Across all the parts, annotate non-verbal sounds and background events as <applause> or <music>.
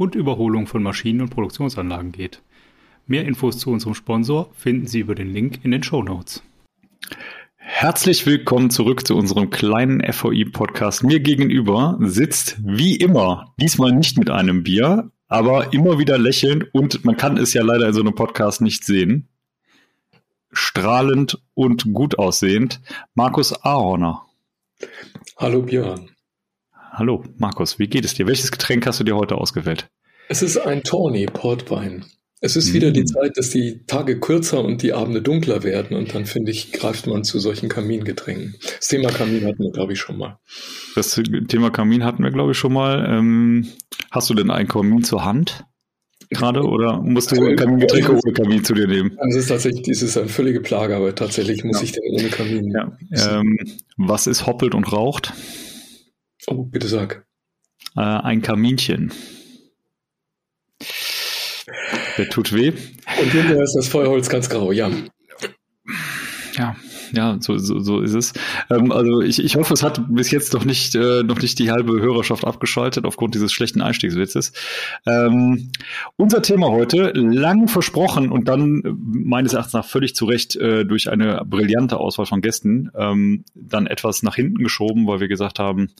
und Überholung von Maschinen und Produktionsanlagen geht. Mehr Infos zu unserem Sponsor finden Sie über den Link in den Show Notes. Herzlich willkommen zurück zu unserem kleinen FOI-Podcast. Mir gegenüber sitzt wie immer, diesmal nicht mit einem Bier, aber immer wieder lächelnd und man kann es ja leider in so einem Podcast nicht sehen. Strahlend und gut aussehend, Markus Ahorner. Hallo Björn. Hallo Markus, wie geht es dir? Welches Getränk hast du dir heute ausgewählt? Es ist ein Tawny Portwein. Es ist wieder die mm. Zeit, dass die Tage kürzer und die Abende dunkler werden und dann finde ich, greift man zu solchen Kamingetränken. Das Thema Kamin hatten wir, glaube ich, schon mal. Das Thema Kamin hatten wir, glaube ich, schon mal. Ähm, hast du denn einen Kamin zur Hand? Gerade oder musst du also, Kamingetränke ohne Kamin zu dir nehmen? Also es ist tatsächlich, es ist eine völlige Plage, aber tatsächlich muss ja. ich den ohne Kamin nehmen. Ja. Ähm, was ist hoppelt und raucht? Oh, bitte sag. Äh, ein Kaminchen. Der tut weh. Und hinterher ist das Feuerholz ganz grau, ja. Ja, so, so, so ist es. Ähm, also ich, ich hoffe, es hat bis jetzt noch nicht, äh, noch nicht die halbe Hörerschaft abgeschaltet aufgrund dieses schlechten Einstiegswitzes. Ähm, unser Thema heute, lang versprochen und dann meines Erachtens nach völlig zu Recht äh, durch eine brillante Auswahl von Gästen ähm, dann etwas nach hinten geschoben, weil wir gesagt haben,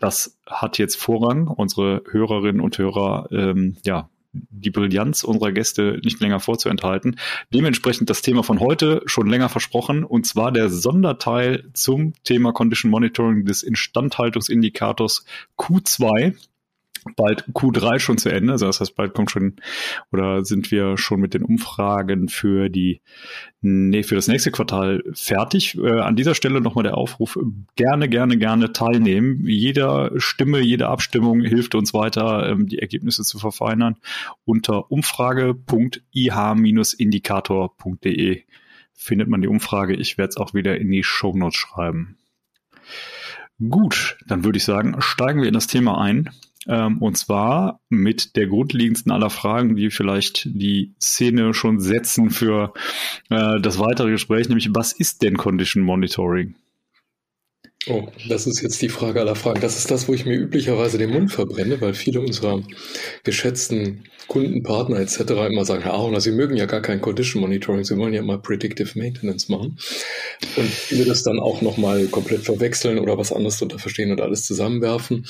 das hat jetzt Vorrang. Unsere Hörerinnen und Hörer ähm, ja, die Brillanz unserer Gäste nicht länger vorzuenthalten. Dementsprechend das Thema von heute schon länger versprochen, und zwar der Sonderteil zum Thema Condition Monitoring des Instandhaltungsindikators Q2 bald Q3 schon zu Ende. Also das heißt, bald kommt schon oder sind wir schon mit den Umfragen für die nee, für das nächste Quartal fertig. Äh, an dieser Stelle nochmal der Aufruf, gerne, gerne, gerne teilnehmen. Jede Stimme, jede Abstimmung hilft uns weiter, ähm, die Ergebnisse zu verfeinern. Unter umfrage.ih-indikator.de findet man die Umfrage. Ich werde es auch wieder in die Show Notes schreiben. Gut, dann würde ich sagen, steigen wir in das Thema ein. Ähm, und zwar mit der grundlegendsten aller Fragen, die vielleicht die Szene schon setzen für äh, das weitere Gespräch, nämlich was ist denn Condition Monitoring? Oh, das ist jetzt die Frage aller Fragen. Das ist das, wo ich mir üblicherweise den Mund verbrenne, weil viele unserer geschätzten Kunden, Partner etc. immer sagen, Herr Ahorner, Sie mögen ja gar kein Condition Monitoring, Sie wollen ja immer Predictive Maintenance machen. Und viele das dann auch nochmal komplett verwechseln oder was anderes darunter verstehen und alles zusammenwerfen.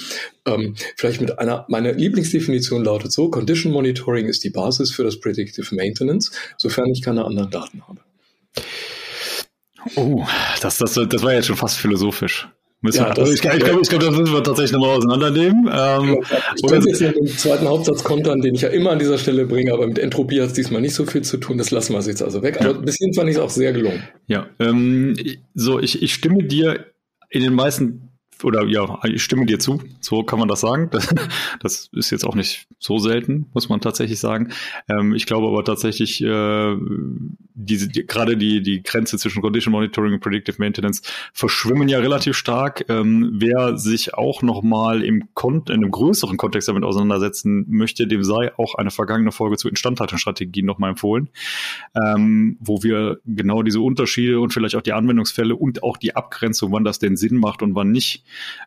Ähm, vielleicht mit einer, meine Lieblingsdefinition lautet so, Condition Monitoring ist die Basis für das Predictive Maintenance, sofern ich keine anderen Daten habe. Oh, das, das, das war jetzt schon fast philosophisch. Müssen ja, wir, also ich, ich glaube, glaub, das müssen wir tatsächlich nochmal auseinandernehmen. Ähm, ich könnte jetzt den zweiten Hauptsatz kontern, den ich ja immer an dieser Stelle bringe, aber mit Entropie hat es diesmal nicht so viel zu tun. Das lassen wir jetzt also weg. Aber ja. bis hierhin fand ich es auch sehr gelungen. Ja, ähm, so, ich, ich stimme dir in den meisten oder ja, ich stimme dir zu, so kann man das sagen. Das, <laughs> das ist jetzt auch nicht so selten, muss man tatsächlich sagen. Ähm, ich glaube aber tatsächlich, äh, diese, die, gerade die, die Grenze zwischen Condition Monitoring und Predictive Maintenance verschwimmen ja relativ stark. Ähm, wer sich auch nochmal im Kon in einem größeren Kontext damit auseinandersetzen möchte, dem sei auch eine vergangene Folge zu Instandhaltungsstrategien nochmal empfohlen, ähm, wo wir genau diese Unterschiede und vielleicht auch die Anwendungsfälle und auch die Abgrenzung, wann das denn Sinn macht und wann nicht,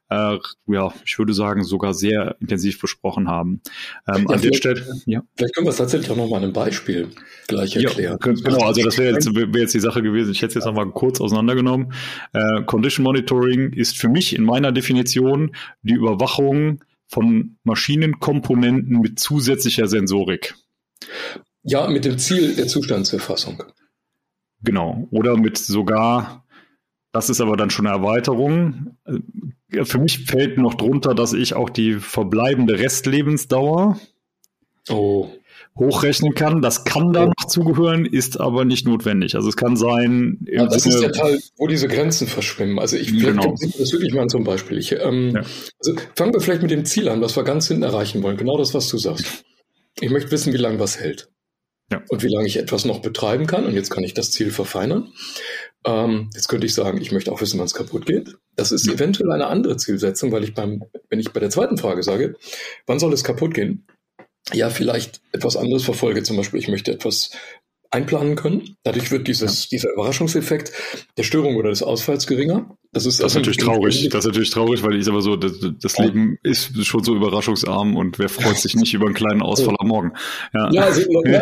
äh, ja, ich würde sagen, sogar sehr intensiv besprochen haben. Ähm, ja, an der Stelle, ja. Vielleicht können wir es tatsächlich auch nochmal einem Beispiel gleich erklären. Ja, genau, also das wäre jetzt, wär jetzt die Sache gewesen. Ich hätte es jetzt nochmal kurz auseinandergenommen. Äh, Condition Monitoring ist für mich in meiner Definition die Überwachung von Maschinenkomponenten mit zusätzlicher Sensorik. Ja, mit dem Ziel der Zustandserfassung. Genau. Oder mit sogar, das ist aber dann schon eine Erweiterung, für mich fällt noch drunter, dass ich auch die verbleibende Restlebensdauer oh. hochrechnen kann. Das kann da noch zugehören, ist aber nicht notwendig. Also es kann sein. Ja, das Sinne, ist der Teil, wo diese Grenzen verschwimmen. Also ich genau. das wirklich mal zum Beispiel. Ich, ähm, ja. also fangen wir vielleicht mit dem Ziel an, was wir ganz hinten erreichen wollen. Genau das, was du sagst. ich möchte wissen, wie lange was hält. Ja. Und wie lange ich etwas noch betreiben kann. Und jetzt kann ich das Ziel verfeinern. Ähm, jetzt könnte ich sagen, ich möchte auch wissen, wann es kaputt geht. Das ist eventuell eine andere Zielsetzung, weil ich beim, wenn ich bei der zweiten Frage sage, wann soll es kaputt gehen? Ja, vielleicht etwas anderes verfolge. Zum Beispiel, ich möchte etwas einplanen können. Dadurch wird dieses, dieser Überraschungseffekt der Störung oder des Ausfalls geringer. Das ist, das ist natürlich traurig. Das ist natürlich traurig, weil ich aber so, das, das ja. Leben ist schon so überraschungsarm und wer freut sich nicht über einen kleinen Ausfall am Morgen? Ja, ja, also, <laughs> ja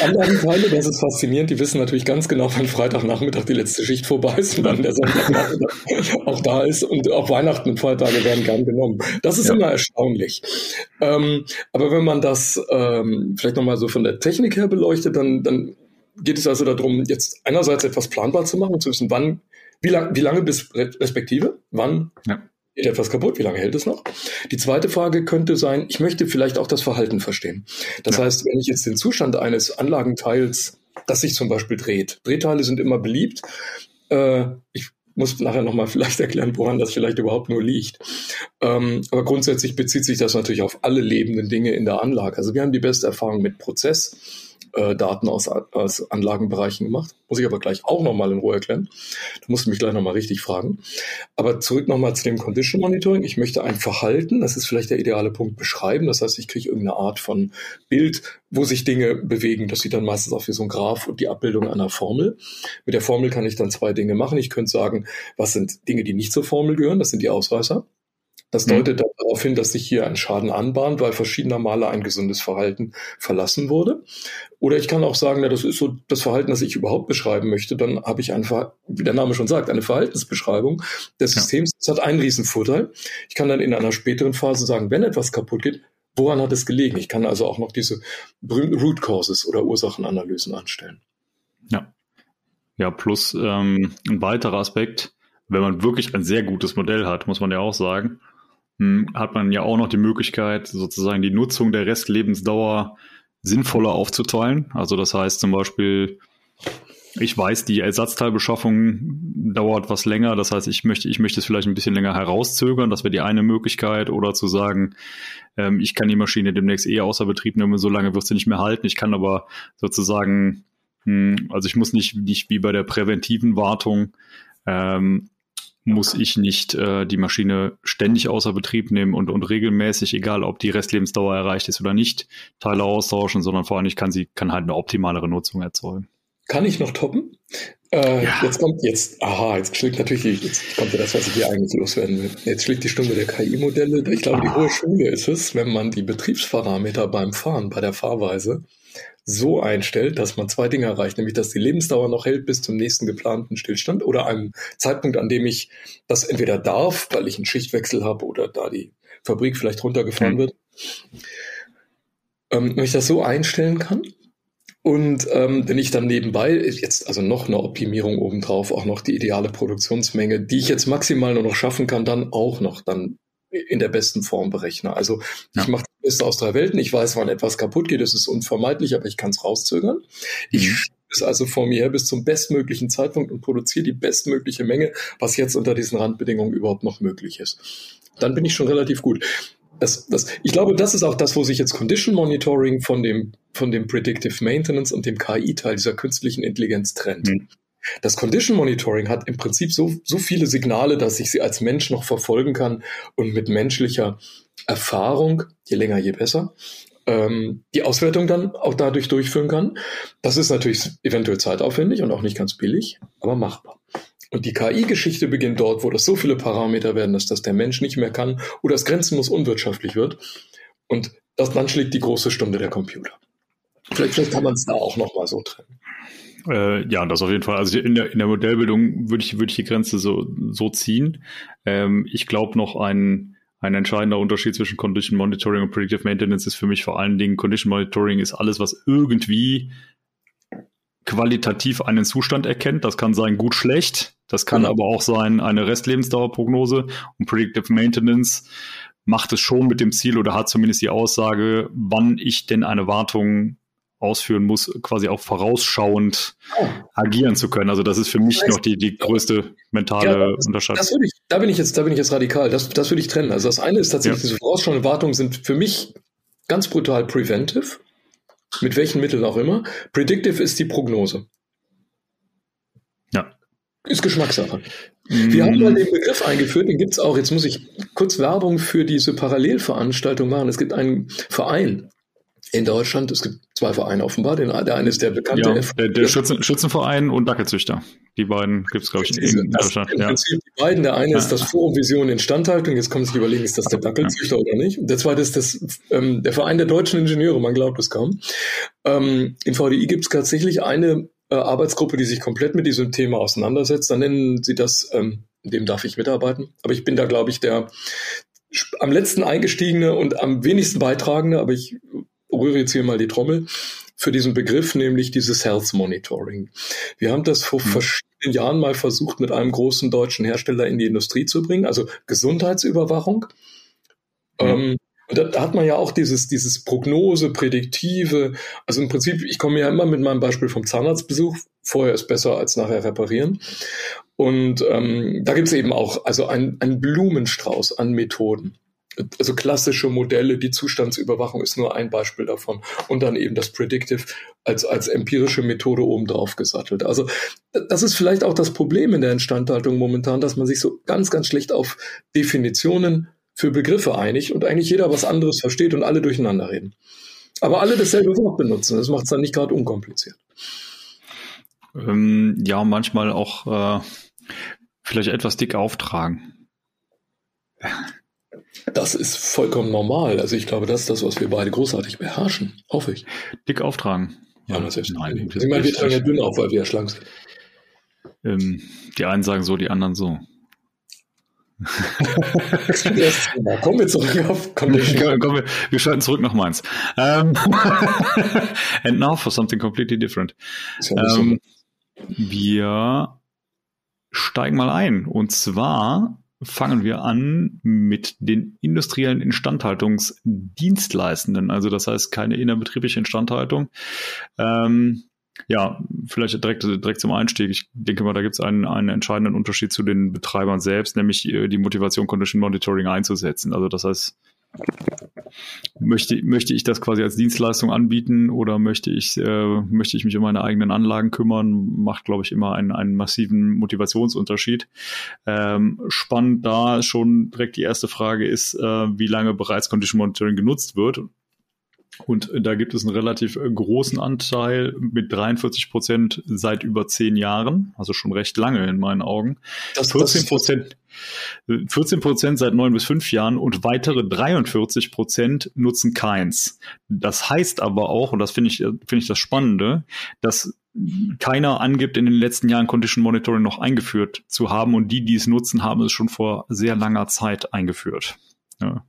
andere Teile, das ist faszinierend. Die wissen natürlich ganz genau, wann Freitagnachmittag die letzte Schicht vorbei ist und wann der Sonntagnachmittag <laughs> auch da ist und auch Weihnachten und Feiertage werden gern genommen. Das ist ja. immer erstaunlich. Ähm, aber wenn man das ähm, vielleicht nochmal so von der Technik her beleuchtet, dann, dann geht es also darum, jetzt einerseits etwas planbar zu machen, zu wissen, wann wie, lang, wie lange bis respektive? Wann ja. geht etwas kaputt? Wie lange hält es noch? Die zweite Frage könnte sein, ich möchte vielleicht auch das Verhalten verstehen. Das ja. heißt, wenn ich jetzt den Zustand eines Anlagenteils, das sich zum Beispiel dreht, Drehteile sind immer beliebt. Äh, ich muss nachher nochmal vielleicht <laughs> erklären, woran das vielleicht überhaupt nur liegt. Ähm, aber grundsätzlich bezieht sich das natürlich auf alle lebenden Dinge in der Anlage. Also wir haben die beste Erfahrung mit Prozess äh, Daten aus, aus Anlagenbereichen gemacht. Muss ich aber gleich auch nochmal in Ruhe erklären. Da musst du mich gleich nochmal richtig fragen. Aber zurück nochmal zu dem Condition Monitoring. Ich möchte ein Verhalten, das ist vielleicht der ideale Punkt, beschreiben. Das heißt, ich kriege irgendeine Art von Bild, wo sich Dinge bewegen. Das sieht dann meistens auch wie so ein Graph und die Abbildung einer Formel. Mit der Formel kann ich dann zwei Dinge machen. Ich könnte sagen, was sind Dinge, die nicht zur Formel gehören? Das sind die Ausreißer. Das mhm. deutet mhm. darauf hin, dass sich hier ein Schaden anbahnt, weil verschiedener Male ein gesundes Verhalten verlassen wurde. Oder ich kann auch sagen, na, das ist so das Verhalten, das ich überhaupt beschreiben möchte. Dann habe ich einfach, wie der Name schon sagt, eine Verhaltensbeschreibung des ja. Systems. Das hat einen riesen Vorteil. Ich kann dann in einer späteren Phase sagen, wenn etwas kaputt geht, woran hat es gelegen? Ich kann also auch noch diese berühmten Root Causes oder Ursachenanalysen anstellen. Ja. Ja, plus ähm, ein weiterer Aspekt, wenn man wirklich ein sehr gutes Modell hat, muss man ja auch sagen, hat man ja auch noch die Möglichkeit, sozusagen die Nutzung der Restlebensdauer sinnvoller aufzuteilen. Also das heißt zum Beispiel, ich weiß, die Ersatzteilbeschaffung dauert was länger. Das heißt, ich möchte, ich möchte es vielleicht ein bisschen länger herauszögern. Das wäre die eine Möglichkeit. Oder zu sagen, ähm, ich kann die Maschine demnächst eh außer Betrieb nehmen, so lange wird sie nicht mehr halten. Ich kann aber sozusagen, mh, hm, also ich muss nicht, nicht wie bei der präventiven Wartung ähm, muss ich nicht äh, die Maschine ständig außer Betrieb nehmen und, und regelmäßig, egal ob die Restlebensdauer erreicht ist oder nicht, Teile austauschen, sondern vor allem ich kann sie kann halt eine optimalere Nutzung erzeugen. Kann ich noch toppen? Äh, ja. Jetzt kommt jetzt, aha, jetzt schlägt natürlich, jetzt kommt ja das, was ich hier eigentlich loswerden will. Jetzt schlägt die Stunde der KI-Modelle. Ich glaube, ah. die hohe Schule ist es, wenn man die Betriebsparameter beim Fahren, bei der Fahrweise, so einstellt, dass man zwei Dinge erreicht, nämlich dass die Lebensdauer noch hält bis zum nächsten geplanten Stillstand oder einem Zeitpunkt, an dem ich das entweder darf, weil ich einen Schichtwechsel habe oder da die Fabrik vielleicht runtergefahren mhm. wird. Ähm, wenn ich das so einstellen kann und ähm, wenn ich dann nebenbei jetzt also noch eine Optimierung obendrauf, auch noch die ideale Produktionsmenge, die ich jetzt maximal nur noch schaffen kann, dann auch noch dann in der besten Form berechne. Also ja. ich mache Beste aus drei Welten. Ich weiß, wann etwas kaputt geht. Das ist unvermeidlich, aber ich kann es rauszögern. Ich mhm. schiebe es also vor mir her bis zum bestmöglichen Zeitpunkt und produziere die bestmögliche Menge, was jetzt unter diesen Randbedingungen überhaupt noch möglich ist. Dann bin ich schon relativ gut. Das, das, ich glaube, das ist auch das, wo sich jetzt Condition Monitoring von dem, von dem Predictive Maintenance und dem KI-Teil dieser künstlichen Intelligenz trennt. Mhm. Das Condition Monitoring hat im Prinzip so, so viele Signale, dass ich sie als Mensch noch verfolgen kann und mit menschlicher Erfahrung, je länger, je besser, ähm, die Auswertung dann auch dadurch durchführen kann. Das ist natürlich eventuell zeitaufwendig und auch nicht ganz billig, aber machbar. Und die KI-Geschichte beginnt dort, wo das so viele Parameter werden, dass das der Mensch nicht mehr kann oder es grenzenlos unwirtschaftlich wird. Und das, dann schlägt die große Stunde der Computer. Vielleicht, vielleicht kann man es da auch nochmal so trennen. Äh, ja, das auf jeden Fall. Also in der, in der Modellbildung würde ich, würde ich die Grenze so, so ziehen. Ähm, ich glaube noch ein, ein entscheidender Unterschied zwischen Condition Monitoring und Predictive Maintenance ist für mich vor allen Dingen Condition Monitoring ist alles, was irgendwie qualitativ einen Zustand erkennt. Das kann sein gut, schlecht. Das kann genau. aber auch sein eine Restlebensdauerprognose und Predictive Maintenance macht es schon mit dem Ziel oder hat zumindest die Aussage, wann ich denn eine Wartung ausführen muss, quasi auch vorausschauend oh. agieren zu können. Also das ist für mich das heißt, noch die, die größte mentale ja, das, Unterscheidung. Das ich, da bin ich jetzt, da bin ich jetzt radikal. Das, das würde ich trennen. Also das eine ist tatsächlich, ja. diese vorausschauende Wartungen sind für mich ganz brutal Preventive, mit welchen Mitteln auch immer. Predictive ist die Prognose. Ja. Ist Geschmackssache. Mm. Wir haben mal den Begriff eingeführt, den gibt es auch. Jetzt muss ich kurz Werbung für diese Parallelveranstaltung machen. Es gibt einen Verein, in Deutschland. Es gibt zwei Vereine offenbar. Den, der eine ist der bekannte. Ja, der, der Schützen, Schützenverein und Dackelzüchter. Die beiden gibt es, glaube ich, in, in Deutschland. Im ja. Prinzip die beiden. Der eine ja. ist das Forum Vision Instandhaltung. Jetzt kann man sich überlegen, ist das der Dackelzüchter ja. oder nicht? Und der zweite ist das, ähm, der Verein der deutschen Ingenieure. Man glaubt es kaum. Ähm, in VDI gibt es tatsächlich eine äh, Arbeitsgruppe, die sich komplett mit diesem Thema auseinandersetzt. Dann nennen sie das, ähm, dem darf ich mitarbeiten. Aber ich bin da, glaube ich, der am letzten eingestiegene und am wenigsten beitragende, aber ich rühre jetzt hier mal die Trommel für diesen Begriff, nämlich dieses Health Monitoring. Wir haben das vor mhm. verschiedenen Jahren mal versucht, mit einem großen deutschen Hersteller in die Industrie zu bringen, also Gesundheitsüberwachung. Mhm. Ähm, und da, hat man ja auch dieses, dieses Prognose, Prädiktive. Also im Prinzip, ich komme ja immer mit meinem Beispiel vom Zahnarztbesuch. Vorher ist besser als nachher reparieren. Und ähm, da gibt es eben auch also ein, ein Blumenstrauß an Methoden also klassische Modelle, die Zustandsüberwachung ist nur ein Beispiel davon. Und dann eben das Predictive als, als empirische Methode oben drauf gesattelt. Also das ist vielleicht auch das Problem in der Instandhaltung momentan, dass man sich so ganz, ganz schlecht auf Definitionen für Begriffe einigt und eigentlich jeder was anderes versteht und alle durcheinander reden. Aber alle dasselbe Wort benutzen. Das macht es dann nicht gerade unkompliziert. Ähm, ja, manchmal auch äh, vielleicht etwas dick auftragen. Das ist vollkommen normal. Also ich glaube, das ist das, was wir beide großartig beherrschen. Hoffe ich. Dick auftragen. Ja, das ist Nein, ich meine, wir tragen ja dünn auf, weil wir ja schlank sind. Ähm, die einen sagen so, die anderen so. <laughs> Kommen wir zurück auf Condition. <laughs> Kommen wir, wir schalten zurück nach Mainz. Um, ähm, <laughs> and now for something completely different. Um, wir steigen mal ein. Und zwar fangen wir an mit den industriellen Instandhaltungsdienstleistenden. Also das heißt keine innerbetriebliche Instandhaltung. Ähm, ja, vielleicht direkt, direkt zum Einstieg. Ich denke mal, da gibt es einen, einen entscheidenden Unterschied zu den Betreibern selbst, nämlich äh, die Motivation Condition Monitoring einzusetzen. Also das heißt, möchte, möchte ich das quasi als Dienstleistung anbieten oder möchte ich, äh, möchte ich mich um meine eigenen Anlagen kümmern, macht, glaube ich, immer einen, einen massiven Motivationsunterschied. Ähm, spannend da schon direkt die erste Frage ist, äh, wie lange bereits Condition Monitoring genutzt wird. Und da gibt es einen relativ äh, großen Anteil mit 43 Prozent seit über zehn Jahren, also schon recht lange in meinen Augen. Das, 14 Prozent, 14 Prozent seit neun bis fünf Jahren und weitere 43 Prozent nutzen keins. Das heißt aber auch, und das finde ich, finde ich das Spannende, dass keiner angibt, in den letzten Jahren Condition Monitoring noch eingeführt zu haben und die, die es nutzen, haben es schon vor sehr langer Zeit eingeführt. Ja.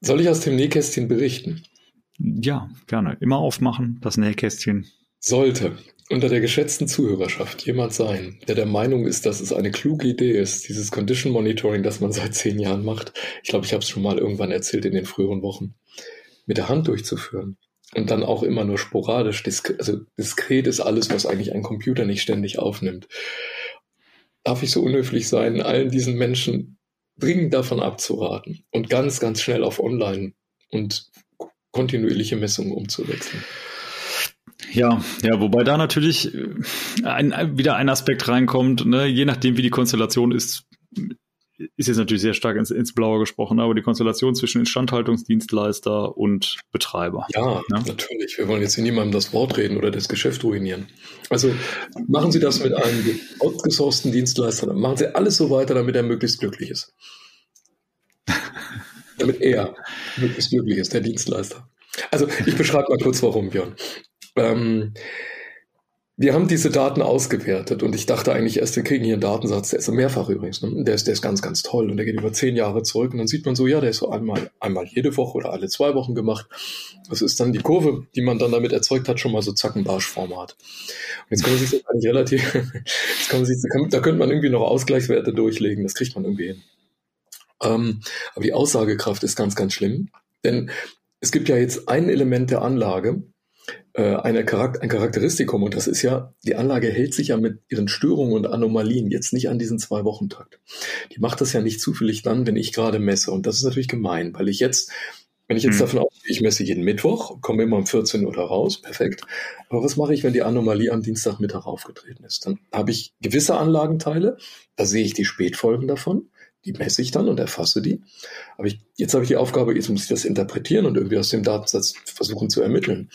Soll ich aus dem Nähkästchen berichten? Ja, gerne. Immer aufmachen, das Nähkästchen. Sollte unter der geschätzten Zuhörerschaft jemand sein, der der Meinung ist, dass es eine kluge Idee ist, dieses Condition Monitoring, das man seit zehn Jahren macht, ich glaube, ich habe es schon mal irgendwann erzählt in den früheren Wochen, mit der Hand durchzuführen und dann auch immer nur sporadisch, diskret, also diskret ist alles, was eigentlich ein Computer nicht ständig aufnimmt. Darf ich so unhöflich sein, allen diesen Menschen dringend davon abzuraten und ganz, ganz schnell auf Online und kontinuierliche Messungen umzuwechseln. Ja, ja, wobei da natürlich ein, wieder ein Aspekt reinkommt, ne? je nachdem wie die Konstellation ist, ist jetzt natürlich sehr stark ins, ins Blaue gesprochen, aber die Konstellation zwischen Instandhaltungsdienstleister und Betreiber. Ja, ne? natürlich. Wir wollen jetzt hier niemandem das Wort reden oder das Geschäft ruinieren. Also machen Sie das mit einem outgesourcten Dienstleister, dann machen Sie alles so weiter, damit er möglichst glücklich ist. <laughs> damit er möglichst glücklich ist, der Dienstleister. Also ich beschreibe mal kurz, warum, Björn. Ähm, wir haben diese Daten ausgewertet und ich dachte eigentlich erst, wir kriegen hier einen Datensatz, der ist so mehrfach übrigens, ne? der, ist, der ist ganz, ganz toll und der geht über zehn Jahre zurück und dann sieht man so, ja, der ist so einmal, einmal jede Woche oder alle zwei Wochen gemacht. Das ist dann die Kurve, die man dann damit erzeugt hat, schon mal so Zackenbarsch-Format. Und jetzt kann man sich das eigentlich relativ, <laughs> jetzt kann man sich, da könnte man irgendwie noch Ausgleichswerte durchlegen, das kriegt man irgendwie hin. Ähm, aber die Aussagekraft ist ganz, ganz schlimm, denn es gibt ja jetzt ein Element der Anlage, eine Charakter ein Charakteristikum und das ist ja, die Anlage hält sich ja mit ihren Störungen und Anomalien jetzt nicht an diesen zwei Wochen Takt. Die macht das ja nicht zufällig dann, wenn ich gerade messe und das ist natürlich gemein, weil ich jetzt Wenn ich jetzt hm. davon ausgehe, ich messe jeden Mittwoch, komme immer um 14 Uhr raus, perfekt. Aber was mache ich, wenn die Anomalie am Dienstagmittag aufgetreten ist? Dann habe ich gewisse Anlagenteile, da sehe ich die Spätfolgen davon, die messe ich dann und erfasse die. Aber ich, jetzt habe ich die Aufgabe, jetzt muss ich das interpretieren und irgendwie aus dem Datensatz versuchen zu ermitteln.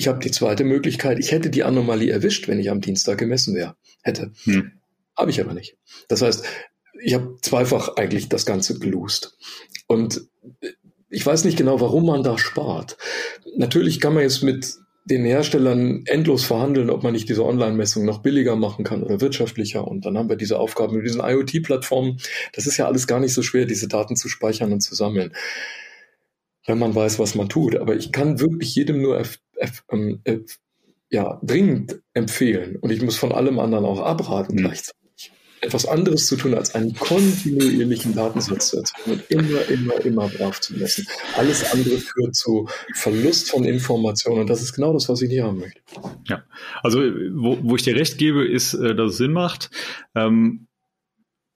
Ich habe die zweite Möglichkeit, ich hätte die Anomalie erwischt, wenn ich am Dienstag gemessen wäre. Hätte. Hm. Habe ich aber nicht. Das heißt, ich habe zweifach eigentlich das Ganze geloost. Und ich weiß nicht genau, warum man da spart. Natürlich kann man jetzt mit den Herstellern endlos verhandeln, ob man nicht diese Online-Messung noch billiger machen kann oder wirtschaftlicher. Und dann haben wir diese Aufgaben mit diesen IoT-Plattformen. Das ist ja alles gar nicht so schwer, diese Daten zu speichern und zu sammeln, wenn man weiß, was man tut. Aber ich kann wirklich jedem nur ähm, ja, dringend empfehlen. Und ich muss von allem anderen auch abraten mhm. gleichzeitig etwas anderes zu tun, als einen kontinuierlichen Datensatz zu erzeugen und immer, immer, immer brav zu messen. Alles andere führt zu Verlust von Informationen und das ist genau das, was ich nicht haben möchte. Ja, also wo, wo ich dir recht gebe, ist, äh, dass es Sinn macht, ähm,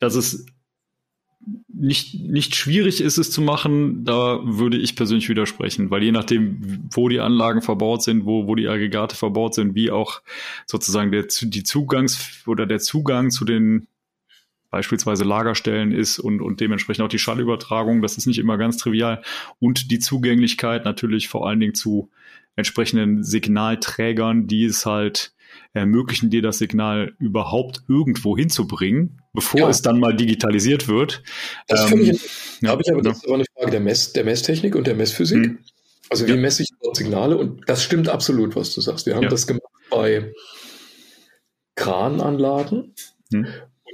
dass es nicht, nicht schwierig ist es zu machen, da würde ich persönlich widersprechen, weil je nachdem, wo die Anlagen verbaut sind, wo, wo die Aggregate verbaut sind, wie auch sozusagen der, die Zugangs- oder der Zugang zu den beispielsweise Lagerstellen ist und, und dementsprechend auch die Schallübertragung. Das ist nicht immer ganz trivial. Und die Zugänglichkeit natürlich vor allen Dingen zu entsprechenden Signalträgern, die es halt ermöglichen, dir das Signal überhaupt irgendwo hinzubringen, bevor ja. es dann mal digitalisiert wird. Das ähm, ich, ja, habe ich aber, das ist aber eine Frage der, Mess, der Messtechnik und der Messphysik. Hm. Also wie ja. messe ich dort Signale? Und das stimmt absolut, was du sagst. Wir haben das gemacht bei Krananlagen. Hm.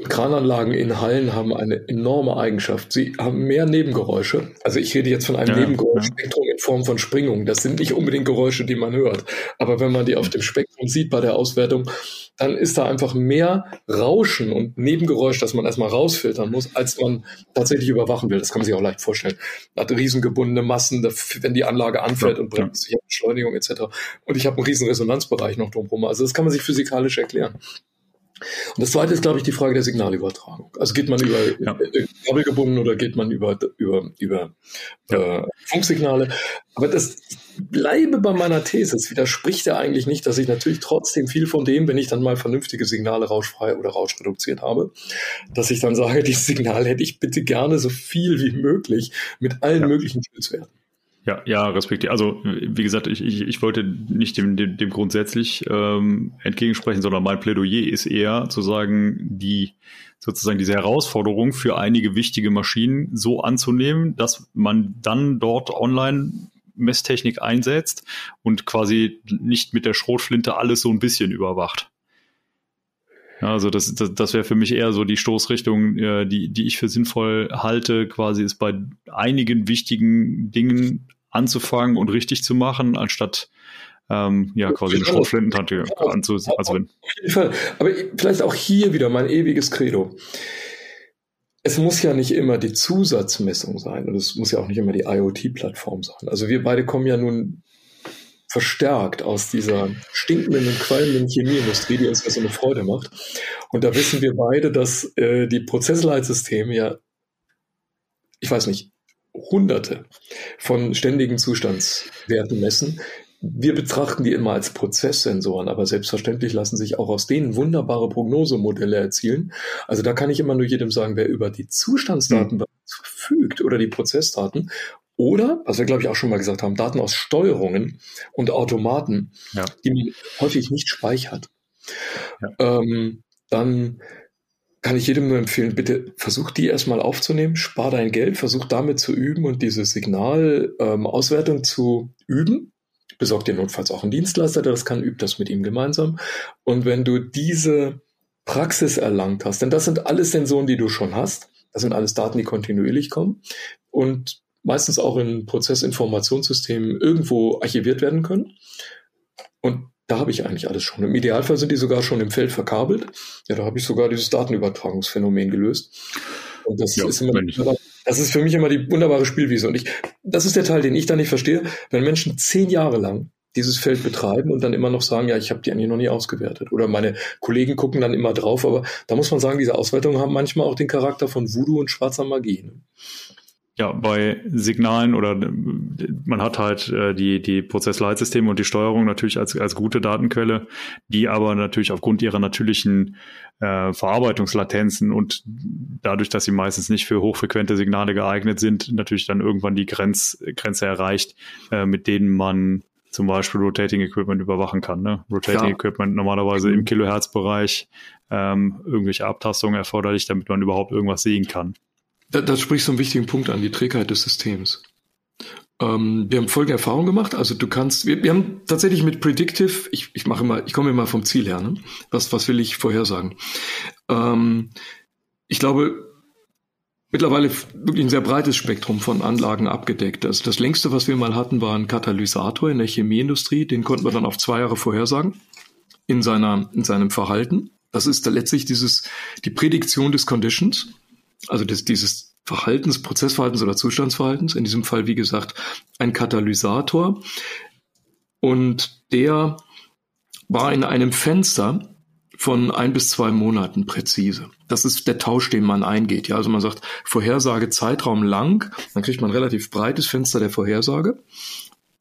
Krananlagen in Hallen haben eine enorme Eigenschaft. Sie haben mehr Nebengeräusche. Also ich rede jetzt von einem ja, Nebengeräuschspektrum in Form von Springungen. Das sind nicht unbedingt Geräusche, die man hört. Aber wenn man die auf dem Spektrum sieht bei der Auswertung, dann ist da einfach mehr Rauschen und Nebengeräusch, das man erstmal rausfiltern muss, als man tatsächlich überwachen will. Das kann man sich auch leicht vorstellen. Man hat riesengebundene Massen, wenn die Anlage anfährt ja, und bremst. Ich habe Beschleunigung etc. Und ich habe einen riesen Resonanzbereich noch drumherum. Also das kann man sich physikalisch erklären. Und das zweite ist, glaube ich, die Frage der Signalübertragung. Also geht man über ja. Äh, kabelgebunden oder geht man über, über, über ja. äh, Funksignale. Aber das bleibe bei meiner These. Es widerspricht ja eigentlich nicht, dass ich natürlich trotzdem viel von dem, wenn ich dann mal vernünftige Signale rauschfrei oder rauschreduziert habe, dass ich dann sage, <laughs> dieses Signal hätte ich bitte gerne so viel wie möglich mit allen ja. möglichen Schnittwerten. Ja, ja, respektiere. Also, wie gesagt, ich, ich, ich wollte nicht dem, dem, dem grundsätzlich ähm, entgegensprechen, sondern mein Plädoyer ist eher zu sagen, die sozusagen diese Herausforderung für einige wichtige Maschinen so anzunehmen, dass man dann dort online Messtechnik einsetzt und quasi nicht mit der Schrotflinte alles so ein bisschen überwacht. Ja, also das, das, das wäre für mich eher so die Stoßrichtung, äh, die, die ich für sinnvoll halte, quasi ist bei einigen wichtigen Dingen anzufangen und richtig zu machen, anstatt ähm, ja quasi eine Schrotflintentante anzuwenden. Auf jeden Fall. Aber vielleicht auch hier wieder mein ewiges Credo. Es muss ja nicht immer die Zusatzmessung sein und es muss ja auch nicht immer die IoT-Plattform sein. Also wir beide kommen ja nun verstärkt aus dieser stinkenden und qualmenden Chemieindustrie, die uns ja so eine Freude macht. Und da wissen wir beide, dass äh, die Prozessleitsysteme ja, ich weiß nicht, hunderte von ständigen Zustandswerten messen. Wir betrachten die immer als Prozesssensoren, aber selbstverständlich lassen sich auch aus denen wunderbare Prognosemodelle erzielen. Also da kann ich immer nur jedem sagen, wer über die Zustandsdaten mhm. verfügt oder die Prozessdaten oder, was wir glaube ich auch schon mal gesagt haben, Daten aus Steuerungen und Automaten, ja. die man häufig nicht speichert. Ja. Ähm, dann kann ich jedem nur empfehlen, bitte versuch die erstmal aufzunehmen, spar dein Geld, versuch damit zu üben und diese Signalauswertung ähm, zu üben. Besorg dir notfalls auch einen Dienstleister, der das kann, üb das mit ihm gemeinsam. Und wenn du diese Praxis erlangt hast, denn das sind alles Sensoren, die du schon hast, das sind alles Daten, die kontinuierlich kommen. Und meistens auch in Prozessinformationssystemen irgendwo archiviert werden können. Und da habe ich eigentlich alles schon. Im Idealfall sind die sogar schon im Feld verkabelt. Ja, da habe ich sogar dieses Datenübertragungsphänomen gelöst. Und das ja, ist immer, das ist für mich immer die wunderbare Spielwiese. Und ich, das ist der Teil, den ich da nicht verstehe, wenn Menschen zehn Jahre lang dieses Feld betreiben und dann immer noch sagen, ja, ich habe die eigentlich noch nie ausgewertet. Oder meine Kollegen gucken dann immer drauf, aber da muss man sagen, diese Auswertungen haben manchmal auch den Charakter von Voodoo und schwarzer Magie. Ne? Ja, bei Signalen oder man hat halt äh, die, die Prozessleitsysteme und die Steuerung natürlich als, als gute Datenquelle, die aber natürlich aufgrund ihrer natürlichen äh, Verarbeitungslatenzen und dadurch, dass sie meistens nicht für hochfrequente Signale geeignet sind, natürlich dann irgendwann die Grenz, Grenze erreicht, äh, mit denen man zum Beispiel Rotating Equipment überwachen kann. Ne? Rotating ja. Equipment normalerweise im Kilohertz-Bereich, ähm, irgendwelche Abtastungen erforderlich, damit man überhaupt irgendwas sehen kann. Da, das spricht so einen wichtigen Punkt an, die Trägheit des Systems. Ähm, wir haben folgende Erfahrung gemacht. Also du kannst, wir, wir haben tatsächlich mit Predictive, ich, ich mache immer, ich komme immer vom Ziel her, ne? Was, was will ich vorhersagen? Ähm, ich glaube, mittlerweile wirklich ein sehr breites Spektrum von Anlagen abgedeckt. Also das längste, was wir mal hatten, war ein Katalysator in der Chemieindustrie. Den konnten wir dann auf zwei Jahre vorhersagen in seiner, in seinem Verhalten. Das ist da letztlich dieses, die Prädiktion des Conditions also des, dieses Verhaltens, Prozessverhaltens oder Zustandsverhaltens, in diesem Fall, wie gesagt, ein Katalysator. Und der war in einem Fenster von ein bis zwei Monaten präzise. Das ist der Tausch, den man eingeht. Ja, also man sagt Vorhersage Zeitraum lang, dann kriegt man ein relativ breites Fenster der Vorhersage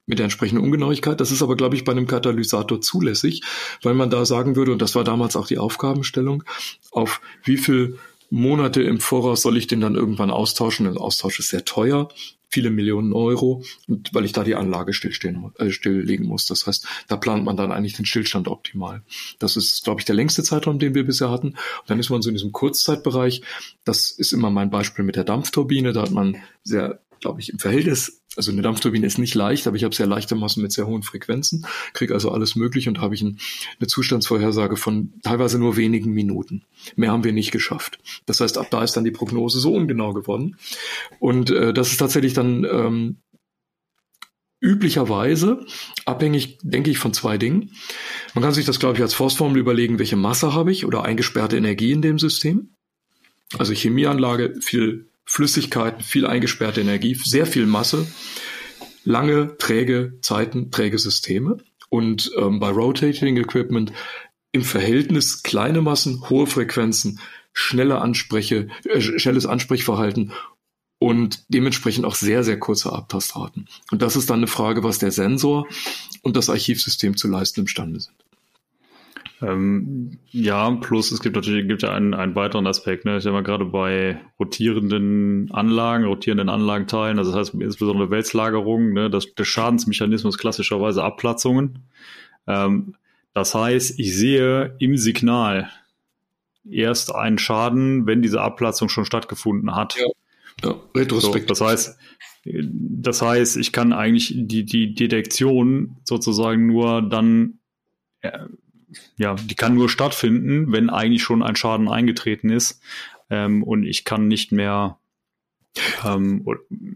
mit der entsprechenden Ungenauigkeit. Das ist aber, glaube ich, bei einem Katalysator zulässig, weil man da sagen würde, und das war damals auch die Aufgabenstellung, auf wie viel Monate im Voraus soll ich den dann irgendwann austauschen. Der Austausch ist sehr teuer, viele Millionen Euro, und weil ich da die Anlage stillstehen, äh, stilllegen muss. Das heißt, da plant man dann eigentlich den Stillstand optimal. Das ist, glaube ich, der längste Zeitraum, den wir bisher hatten. Und dann ist man so in diesem Kurzzeitbereich. Das ist immer mein Beispiel mit der Dampfturbine. Da hat man sehr glaube ich, im Verhältnis, also eine Dampfturbine ist nicht leicht, aber ich habe sehr leichte Massen mit sehr hohen Frequenzen, kriege also alles möglich und habe ich ein, eine Zustandsvorhersage von teilweise nur wenigen Minuten. Mehr haben wir nicht geschafft. Das heißt, ab da ist dann die Prognose so ungenau geworden. Und äh, das ist tatsächlich dann ähm, üblicherweise abhängig, denke ich, von zwei Dingen. Man kann sich das, glaube ich, als Forstformel überlegen, welche Masse habe ich oder eingesperrte Energie in dem System. Also Chemieanlage, viel Flüssigkeiten, viel eingesperrte Energie, sehr viel Masse, lange, träge Zeiten, träge Systeme. Und ähm, bei Rotating Equipment im Verhältnis kleine Massen, hohe Frequenzen, schnelle Anspreche, äh, schnelles Ansprechverhalten und dementsprechend auch sehr, sehr kurze Abtastraten. Und das ist dann eine Frage, was der Sensor und das Archivsystem zu leisten imstande sind. Ähm, ja, plus es gibt natürlich gibt ja einen, einen weiteren Aspekt. Ne? Ich sag mal gerade bei rotierenden Anlagen, rotierenden Anlagenteilen, also das heißt insbesondere Wälzlagerungen, ne? das, der Schadensmechanismus klassischerweise Abplatzungen. Ähm, das heißt, ich sehe im Signal erst einen Schaden, wenn diese Abplatzung schon stattgefunden hat. Ja, ja retrospektiv. So, das heißt, das heißt, ich kann eigentlich die, die Detektion sozusagen nur dann ja, die kann nur stattfinden, wenn eigentlich schon ein Schaden eingetreten ist ähm, und ich kann nicht mehr, ähm,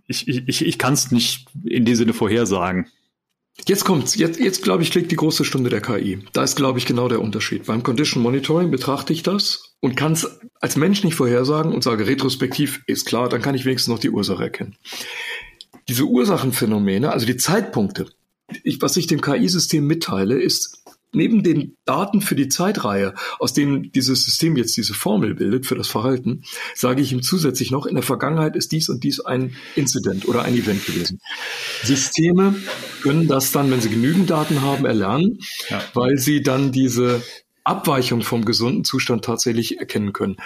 ich, ich, ich kann es nicht in dem Sinne vorhersagen. Jetzt kommt's. Jetzt, jetzt glaube ich, klickt die große Stunde der KI. Da ist, glaube ich, genau der Unterschied. Beim Condition Monitoring betrachte ich das und kann es als Mensch nicht vorhersagen und sage retrospektiv ist klar, dann kann ich wenigstens noch die Ursache erkennen. Diese Ursachenphänomene, also die Zeitpunkte, ich, was ich dem KI-System mitteile, ist neben den Daten für die Zeitreihe, aus denen dieses System jetzt diese Formel bildet für das Verhalten, sage ich ihm zusätzlich noch, in der Vergangenheit ist dies und dies ein Incident oder ein Event gewesen. Systeme können das dann, wenn sie genügend Daten haben, erlernen, ja. weil sie dann diese Abweichung vom gesunden Zustand tatsächlich erkennen können.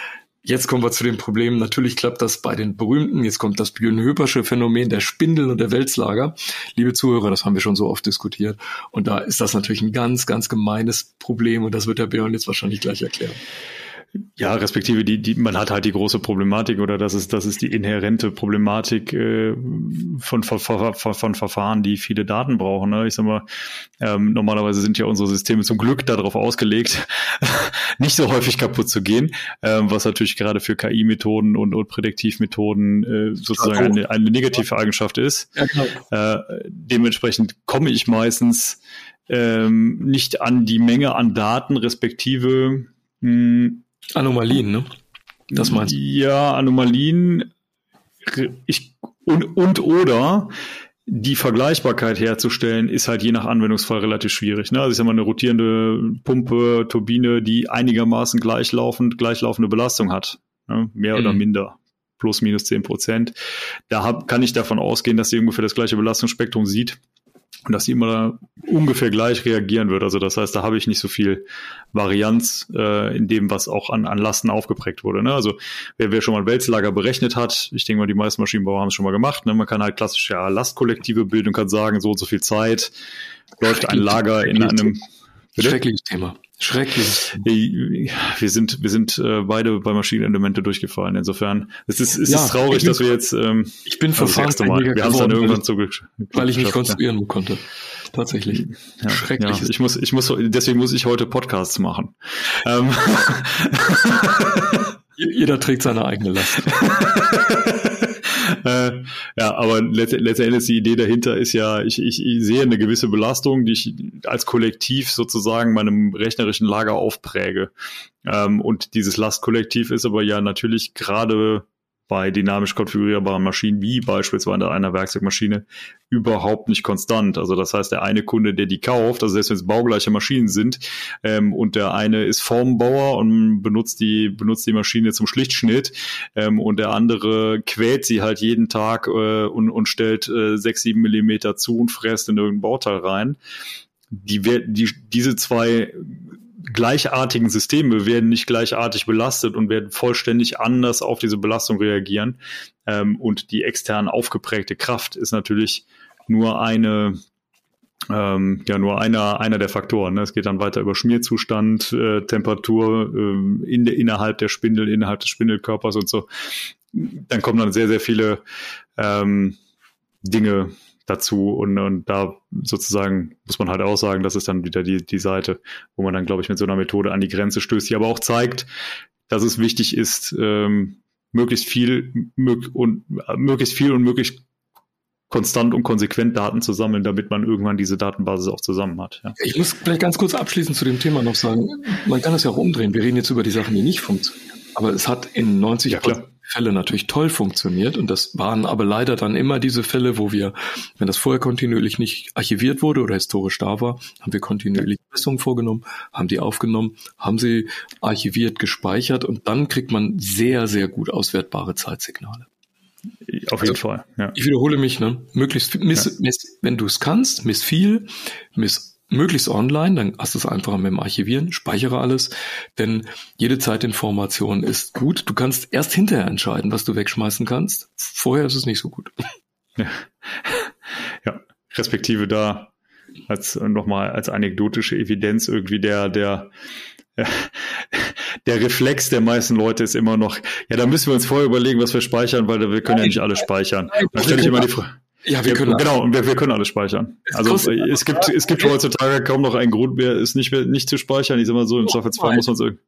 Jetzt kommen wir zu dem Problem. Natürlich klappt das bei den berühmten. Jetzt kommt das Björn-Höpersche Phänomen der Spindel und der Wälzlager. Liebe Zuhörer, das haben wir schon so oft diskutiert. Und da ist das natürlich ein ganz, ganz gemeines Problem. Und das wird der Björn jetzt wahrscheinlich gleich erklären. Ja, respektive die, die, man hat halt die große Problematik oder das ist, das ist die inhärente Problematik äh, von, von, von, von Verfahren, die viele Daten brauchen. Ne? Ich sag mal, ähm, normalerweise sind ja unsere Systeme zum Glück darauf ausgelegt, <laughs> nicht so häufig kaputt zu gehen, ähm, was natürlich gerade für KI-Methoden und, und Prädiktivmethoden äh, sozusagen eine, eine negative Eigenschaft ist. Ja, genau. äh, dementsprechend komme ich meistens ähm, nicht an die Menge an Daten, respektive mh, hm, Anomalien, ne? Das meinst du? Ja, Anomalien ich, und, und oder die Vergleichbarkeit herzustellen, ist halt je nach Anwendungsfall relativ schwierig. Ne? Also ich sag mal, eine rotierende Pumpe, Turbine, die einigermaßen gleichlaufend, gleichlaufende Belastung hat. Ne? Mehr mhm. oder minder. plus minus zehn Prozent. Da hab, kann ich davon ausgehen, dass sie ungefähr das gleiche Belastungsspektrum sieht und dass sie immer ungefähr gleich reagieren wird. Also das heißt, da habe ich nicht so viel Varianz äh, in dem, was auch an, an Lasten aufgeprägt wurde. Ne? Also wer, wer schon mal Wälzlager berechnet hat, ich denke mal, die meisten Maschinenbauer haben es schon mal gemacht. Ne? Man kann halt klassische ja, Lastkollektive bilden und kann sagen, so und so viel Zeit läuft ein Lager in einem Schreckliches Thema. Schrecklich. Wir sind, wir sind äh, beide bei Maschinenelemente durchgefallen. Insofern es ist es ja, ist traurig, bin, dass wir jetzt. Ähm, ich bin. Also wir haben es dann irgendwann zugeschafft. Weil ich nicht konstruieren ja. konnte. Tatsächlich. Ja, Schrecklich. Ja, ich muss, ich muss, deswegen muss ich heute Podcasts machen. Ähm. <laughs> Jeder trägt seine eigene Last. <laughs> äh, ja, aber letztendlich die Idee dahinter ist ja, ich, ich, ich sehe eine gewisse Belastung, die ich als Kollektiv sozusagen meinem rechnerischen Lager aufpräge. Ähm, und dieses Lastkollektiv ist aber ja natürlich gerade bei dynamisch konfigurierbaren Maschinen wie beispielsweise einer Werkzeugmaschine überhaupt nicht konstant. Also das heißt, der eine Kunde, der die kauft, also selbst wenn es baugleiche Maschinen sind, ähm, und der eine ist Formbauer und benutzt die benutzt die Maschine zum Schlichtschnitt ähm, und der andere quält sie halt jeden Tag äh, und, und stellt äh, sechs sieben Millimeter zu und fräst in irgendein Bauteil rein. Die, die, diese zwei gleichartigen Systeme werden nicht gleichartig belastet und werden vollständig anders auf diese Belastung reagieren. Ähm, und die extern aufgeprägte Kraft ist natürlich nur eine, ähm, ja, nur einer, einer der Faktoren. Ne? Es geht dann weiter über Schmierzustand, äh, Temperatur ähm, in der, innerhalb der Spindel, innerhalb des Spindelkörpers und so. Dann kommen dann sehr, sehr viele ähm, Dinge dazu und, und da sozusagen muss man halt auch sagen, das ist dann wieder die, die Seite, wo man dann, glaube ich, mit so einer Methode an die Grenze stößt, die aber auch zeigt, dass es wichtig ist, ähm, möglichst viel mög und äh, möglichst viel und möglichst konstant und konsequent Daten zu sammeln, damit man irgendwann diese Datenbasis auch zusammen hat. Ja. Ich muss vielleicht ganz kurz abschließend zu dem Thema noch sagen, man kann das ja auch umdrehen. Wir reden jetzt über die Sachen, die nicht funktionieren. Aber es hat in 90 ja, Fälle natürlich toll funktioniert und das waren aber leider dann immer diese Fälle, wo wir, wenn das vorher kontinuierlich nicht archiviert wurde oder historisch da war, haben wir kontinuierlich Messungen vorgenommen, haben die aufgenommen, haben sie archiviert, gespeichert und dann kriegt man sehr, sehr gut auswertbare Zeitsignale. Auf jeden also, Fall. Ja. Ich wiederhole mich, ne? Möglichst miss, ja. miss, wenn du es kannst, miss viel, miss möglichst online, dann hast du es einfacher mit dem Archivieren, speichere alles, denn jede Zeitinformation ist gut. Du kannst erst hinterher entscheiden, was du wegschmeißen kannst. Vorher ist es nicht so gut. Ja, <laughs> ja. respektive da als nochmal als anekdotische Evidenz irgendwie der, der, <laughs> der Reflex der meisten Leute ist immer noch, ja, da müssen wir uns vorher überlegen, was wir speichern, weil wir können ja nicht alles speichern. Da stelle ich immer die Frage. Ja, wir können genau, wir, wir können alles speichern. Es also es gibt es gibt heutzutage kaum noch einen Grund mehr, es nicht mehr nicht zu speichern. Ich sag mal so, im Zweifelsfall muss man es irgendwie.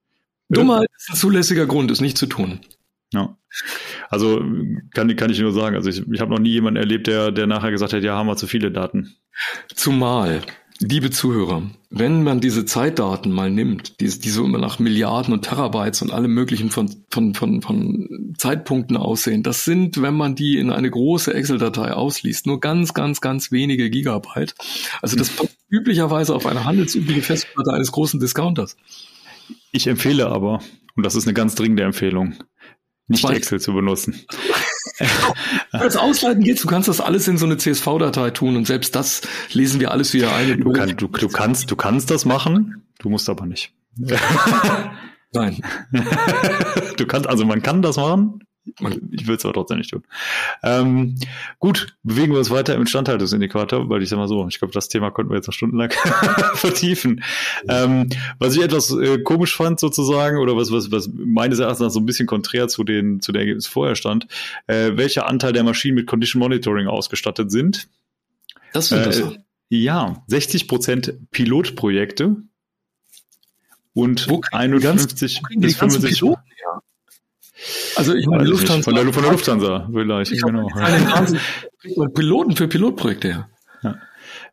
Dummheit ist ein zulässiger Grund, es nicht zu tun. Ja. Also kann, kann ich nur sagen, also ich, ich habe noch nie jemanden erlebt, der, der nachher gesagt hat, ja, haben wir zu viele Daten. Zumal Liebe Zuhörer, wenn man diese Zeitdaten mal nimmt, die, die so immer nach Milliarden und Terabytes und allem möglichen von, von, von, von Zeitpunkten aussehen, das sind, wenn man die in eine große Excel-Datei ausliest, nur ganz, ganz, ganz wenige Gigabyte. Also das passt üblicherweise auf eine handelsübliche Festplatte eines großen Discounters. Ich empfehle aber, und das ist eine ganz dringende Empfehlung, nicht. Excel zu benutzen. <laughs> das Ausleiten geht, du kannst das alles in so eine CSV-Datei tun und selbst das lesen wir alles wieder ein. Du, kann, du, du, kannst, du kannst das machen, du musst aber nicht. <laughs> Nein. <laughs> du kannst, also man kann das machen, ich will es aber trotzdem nicht tun. Ähm, gut, bewegen wir uns weiter im Instandhaltungsindikator, weil ich sag mal so, ich glaube, das Thema konnten wir jetzt noch stundenlang <laughs> vertiefen. Ähm, was ich etwas äh, komisch fand sozusagen, oder was, was, was meines Erachtens so ein bisschen konträr zu den, zu den Ergebnissen vorher stand, äh, welcher Anteil der Maschinen mit Condition Monitoring ausgestattet sind. Das ist interessant. Äh, ja, 60 Prozent Pilotprojekte und Wo 51 bis 65 Piloten. Also ich meine, Lufthansa. Von der, von der Lufthansa vielleicht. Ich genau. Piloten für Pilotprojekte. Ja.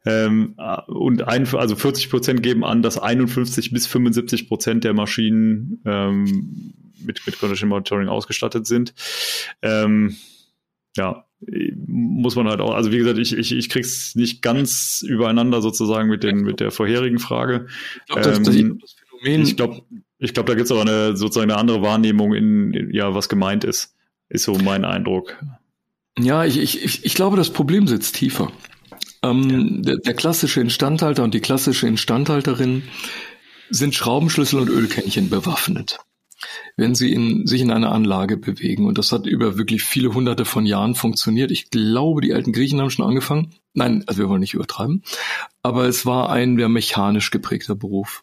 Ähm, und ein, also 40 Prozent geben an, dass 51 bis 75 Prozent der Maschinen ähm, mit, mit Condition Monitoring ausgestattet sind. Ähm, ja, muss man halt auch, also wie gesagt, ich, ich, ich krieg's nicht ganz übereinander sozusagen mit den, mit der vorherigen Frage. Ich glaube, das, ähm, das Phänomen. Ich glaube, ich glaube, da gibt es aber eine sozusagen eine andere Wahrnehmung in, ja, was gemeint ist. Ist so mein Eindruck. Ja, ich, ich, ich glaube, das Problem sitzt tiefer. Ähm, der, der klassische Instandhalter und die klassische Instandhalterin sind Schraubenschlüssel und Ölkännchen bewaffnet wenn sie in, sich in einer Anlage bewegen. Und das hat über wirklich viele hunderte von Jahren funktioniert. Ich glaube, die alten Griechen haben schon angefangen. Nein, also wir wollen nicht übertreiben. Aber es war ein sehr mechanisch geprägter Beruf.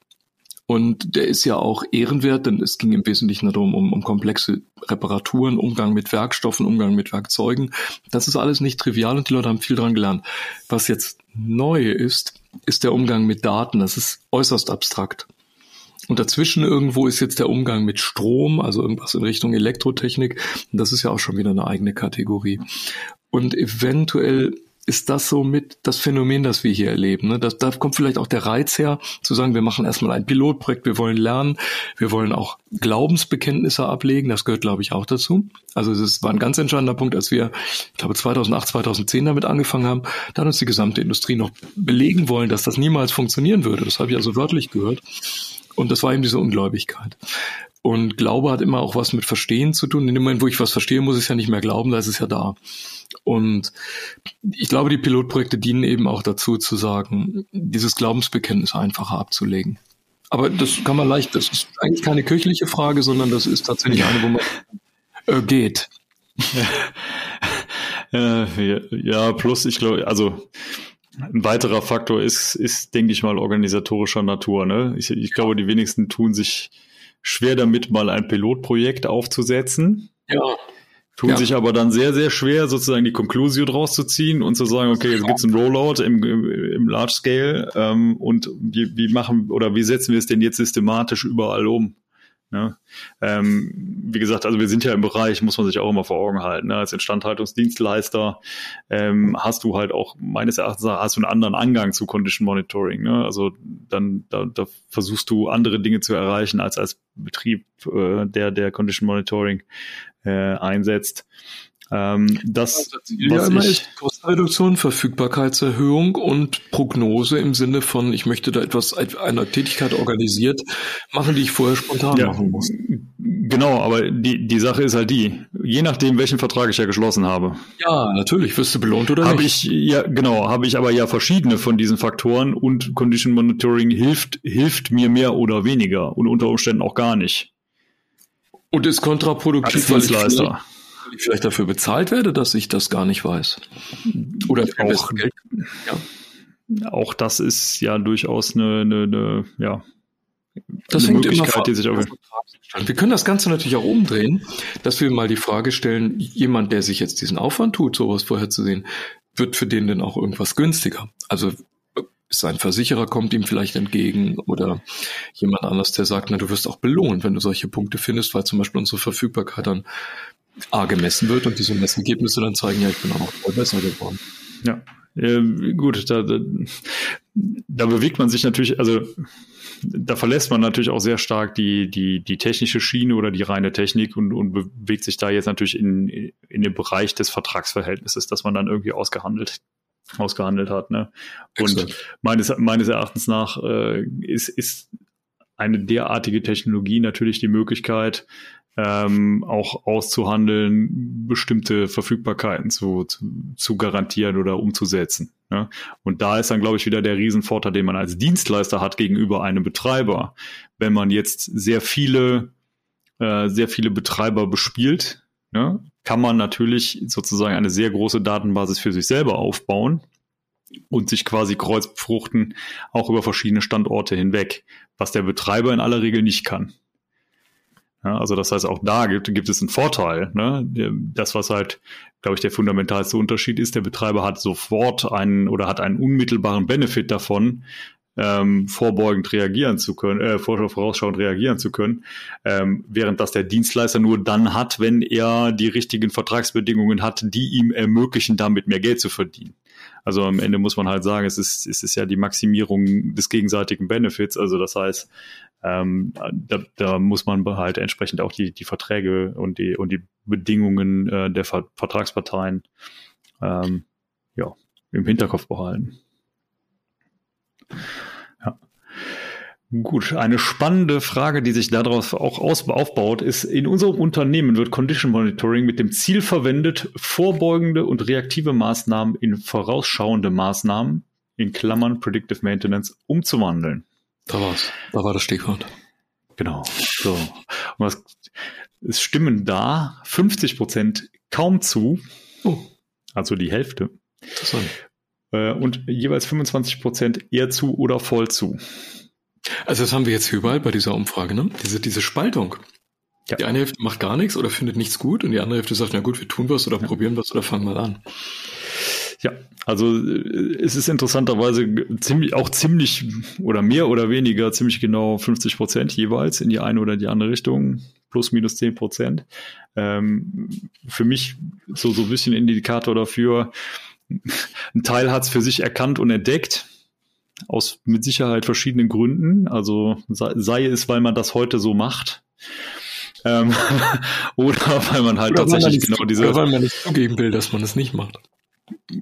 Und der ist ja auch ehrenwert, denn es ging im Wesentlichen darum, um, um komplexe Reparaturen, Umgang mit Werkstoffen, Umgang mit Werkzeugen. Das ist alles nicht trivial und die Leute haben viel dran gelernt. Was jetzt neu ist, ist der Umgang mit Daten. Das ist äußerst abstrakt. Und dazwischen irgendwo ist jetzt der Umgang mit Strom, also irgendwas in Richtung Elektrotechnik. Das ist ja auch schon wieder eine eigene Kategorie. Und eventuell ist das so mit das Phänomen, das wir hier erleben. Ne? Das, da kommt vielleicht auch der Reiz her, zu sagen, wir machen erstmal ein Pilotprojekt, wir wollen lernen, wir wollen auch Glaubensbekenntnisse ablegen, das gehört, glaube ich, auch dazu. Also es war ein ganz entscheidender Punkt, als wir, ich glaube, 2008, 2010 damit angefangen haben, da hat uns die gesamte Industrie noch belegen wollen, dass das niemals funktionieren würde. Das habe ich also wörtlich gehört. Und das war eben diese Ungläubigkeit. Und Glaube hat immer auch was mit Verstehen zu tun. In dem Moment, wo ich was verstehe, muss ich es ja nicht mehr glauben, da ist es ja da. Und ich glaube, die Pilotprojekte dienen eben auch dazu zu sagen, dieses Glaubensbekenntnis einfacher abzulegen. Aber das kann man leicht, das ist eigentlich keine kirchliche Frage, sondern das ist tatsächlich eine, wo man äh, geht. <laughs> Ja, plus ich glaube, also ein weiterer Faktor ist, ist, denke ich mal, organisatorischer Natur. Ne? Ich, ich glaube, die wenigsten tun sich schwer damit, mal ein Pilotprojekt aufzusetzen. Ja. Tun ja. sich aber dann sehr, sehr schwer, sozusagen die Conclusio draus zu ziehen und zu sagen, okay, jetzt gibt's ein Rollout im, im Large Scale ähm, und wie, wie machen oder wie setzen wir es denn jetzt systematisch überall um? Ne? Ähm, wie gesagt, also wir sind ja im Bereich, muss man sich auch immer vor Augen halten. Ne? Als Instandhaltungsdienstleister ähm, hast du halt auch meines Erachtens hast du einen anderen Angang zu Condition Monitoring. Ne? Also dann da, da versuchst du andere Dinge zu erreichen als als Betrieb, äh, der der Condition Monitoring äh, einsetzt. Ähm, das, ja, was immer ich, ist Kostenreduktion, Verfügbarkeitserhöhung und Prognose im Sinne von, ich möchte da etwas, einer Tätigkeit organisiert machen, die ich vorher spontan ja, machen muss. Genau, aber die, die Sache ist halt die, je nachdem, welchen Vertrag ich ja geschlossen habe. Ja, natürlich, wirst du belohnt oder hab nicht? Habe ich, ja, genau, habe ich aber ja verschiedene von diesen Faktoren und Condition Monitoring hilft, hilft mir mehr oder weniger und unter Umständen auch gar nicht. Und ist kontraproduktiv, Als Dienstleister ich vielleicht dafür bezahlt werde, dass ich das gar nicht weiß. Oder auch, Geld. Ja. auch das ist ja durchaus eine, eine, eine ja, das eine Möglichkeit, die sich auch wir können das Ganze natürlich auch umdrehen, dass wir mal die Frage stellen, jemand, der sich jetzt diesen Aufwand tut, sowas vorherzusehen, wird für den denn auch irgendwas günstiger? Also sein Versicherer kommt ihm vielleicht entgegen oder jemand anders, der sagt, na, du wirst auch belohnt, wenn du solche Punkte findest, weil zum Beispiel unsere Verfügbarkeit dann A gemessen wird und diese Messergebnisse dann zeigen, ja, ich bin auch noch voll besser geworden. Ja, äh, gut, da, da, da bewegt man sich natürlich, also da verlässt man natürlich auch sehr stark die, die, die technische Schiene oder die reine Technik und, und bewegt sich da jetzt natürlich in, in den Bereich des Vertragsverhältnisses, das man dann irgendwie ausgehandelt ausgehandelt hat. Ne? Und meines, meines Erachtens nach äh, ist, ist eine derartige Technologie natürlich die Möglichkeit, ähm, auch auszuhandeln, bestimmte Verfügbarkeiten zu, zu, zu garantieren oder umzusetzen. Ne? Und da ist dann, glaube ich, wieder der Riesenvorteil, den man als Dienstleister hat gegenüber einem Betreiber. Wenn man jetzt sehr viele, äh, sehr viele Betreiber bespielt, ne, kann man natürlich sozusagen eine sehr große Datenbasis für sich selber aufbauen und sich quasi kreuzbefruchten, auch über verschiedene Standorte hinweg, was der Betreiber in aller Regel nicht kann. Ja, also das heißt, auch da gibt, gibt es einen Vorteil. Ne? Das, was halt, glaube ich, der fundamentalste Unterschied ist, der Betreiber hat sofort einen oder hat einen unmittelbaren Benefit davon, ähm, vorbeugend reagieren zu können, äh, vorausschauend reagieren zu können, ähm, während das der Dienstleister nur dann hat, wenn er die richtigen Vertragsbedingungen hat, die ihm ermöglichen, damit mehr Geld zu verdienen. Also am Ende muss man halt sagen, es ist, es ist ja die Maximierung des gegenseitigen Benefits. Also das heißt, ähm, da, da muss man halt entsprechend auch die, die Verträge und die, und die Bedingungen äh, der Ver Vertragsparteien ähm, ja, im Hinterkopf behalten. Ja. Gut, eine spannende Frage, die sich daraus auch aufbaut, ist, in unserem Unternehmen wird Condition Monitoring mit dem Ziel verwendet, vorbeugende und reaktive Maßnahmen in vorausschauende Maßnahmen, in Klammern Predictive Maintenance, umzuwandeln. Da war's. Da war das Stichwort. Genau. So. Und was, es stimmen da 50 Prozent kaum zu. Oh. Also die Hälfte. Interessant. Äh, und jeweils 25 Prozent eher zu oder voll zu. Also das haben wir jetzt überall bei dieser Umfrage, ne? Diese, diese Spaltung. Ja. Die eine Hälfte macht gar nichts oder findet nichts gut und die andere Hälfte sagt, na gut, wir tun was oder ja. probieren was oder fangen mal an. Ja, also äh, es ist interessanterweise ziemlich, auch ziemlich oder mehr oder weniger ziemlich genau 50 Prozent jeweils in die eine oder die andere Richtung, plus minus 10 Prozent. Ähm, für mich so, so ein bisschen Indikator dafür, ein Teil hat es für sich erkannt und entdeckt, aus mit Sicherheit verschiedenen Gründen. Also sei, sei es, weil man das heute so macht. Ähm, <laughs> oder weil man halt oder tatsächlich man genau diese. Oder weil man nicht zugeben will, dass man es nicht macht.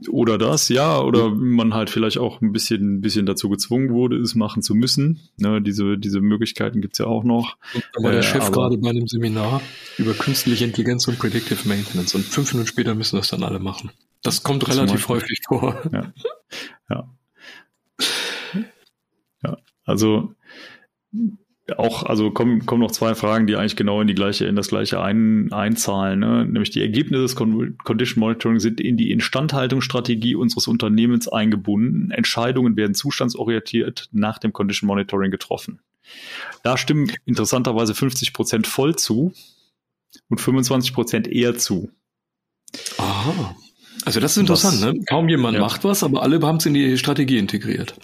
Oder das, ja, oder man halt vielleicht auch ein bisschen, ein bisschen dazu gezwungen wurde, es machen zu müssen. Ne, diese, diese Möglichkeiten gibt's ja auch noch. Da war der äh, Chef gerade bei einem Seminar über künstliche Intelligenz und Predictive Maintenance und fünf Minuten später müssen das dann alle machen. Das kommt relativ häufig vor. Ja. ja. Ja, also auch, also kommen, kommen noch zwei Fragen, die eigentlich genau in die gleiche, in das gleiche ein, einzahlen. Ne? Nämlich die Ergebnisse des Condition Monitoring sind in die Instandhaltungsstrategie unseres Unternehmens eingebunden. Entscheidungen werden zustandsorientiert nach dem Condition Monitoring getroffen. Da stimmen interessanterweise 50 Prozent voll zu und 25 Prozent eher zu. Aha. Also das ist interessant, was, ne? Kaum jemand ja. macht was, aber alle haben es in die Strategie integriert.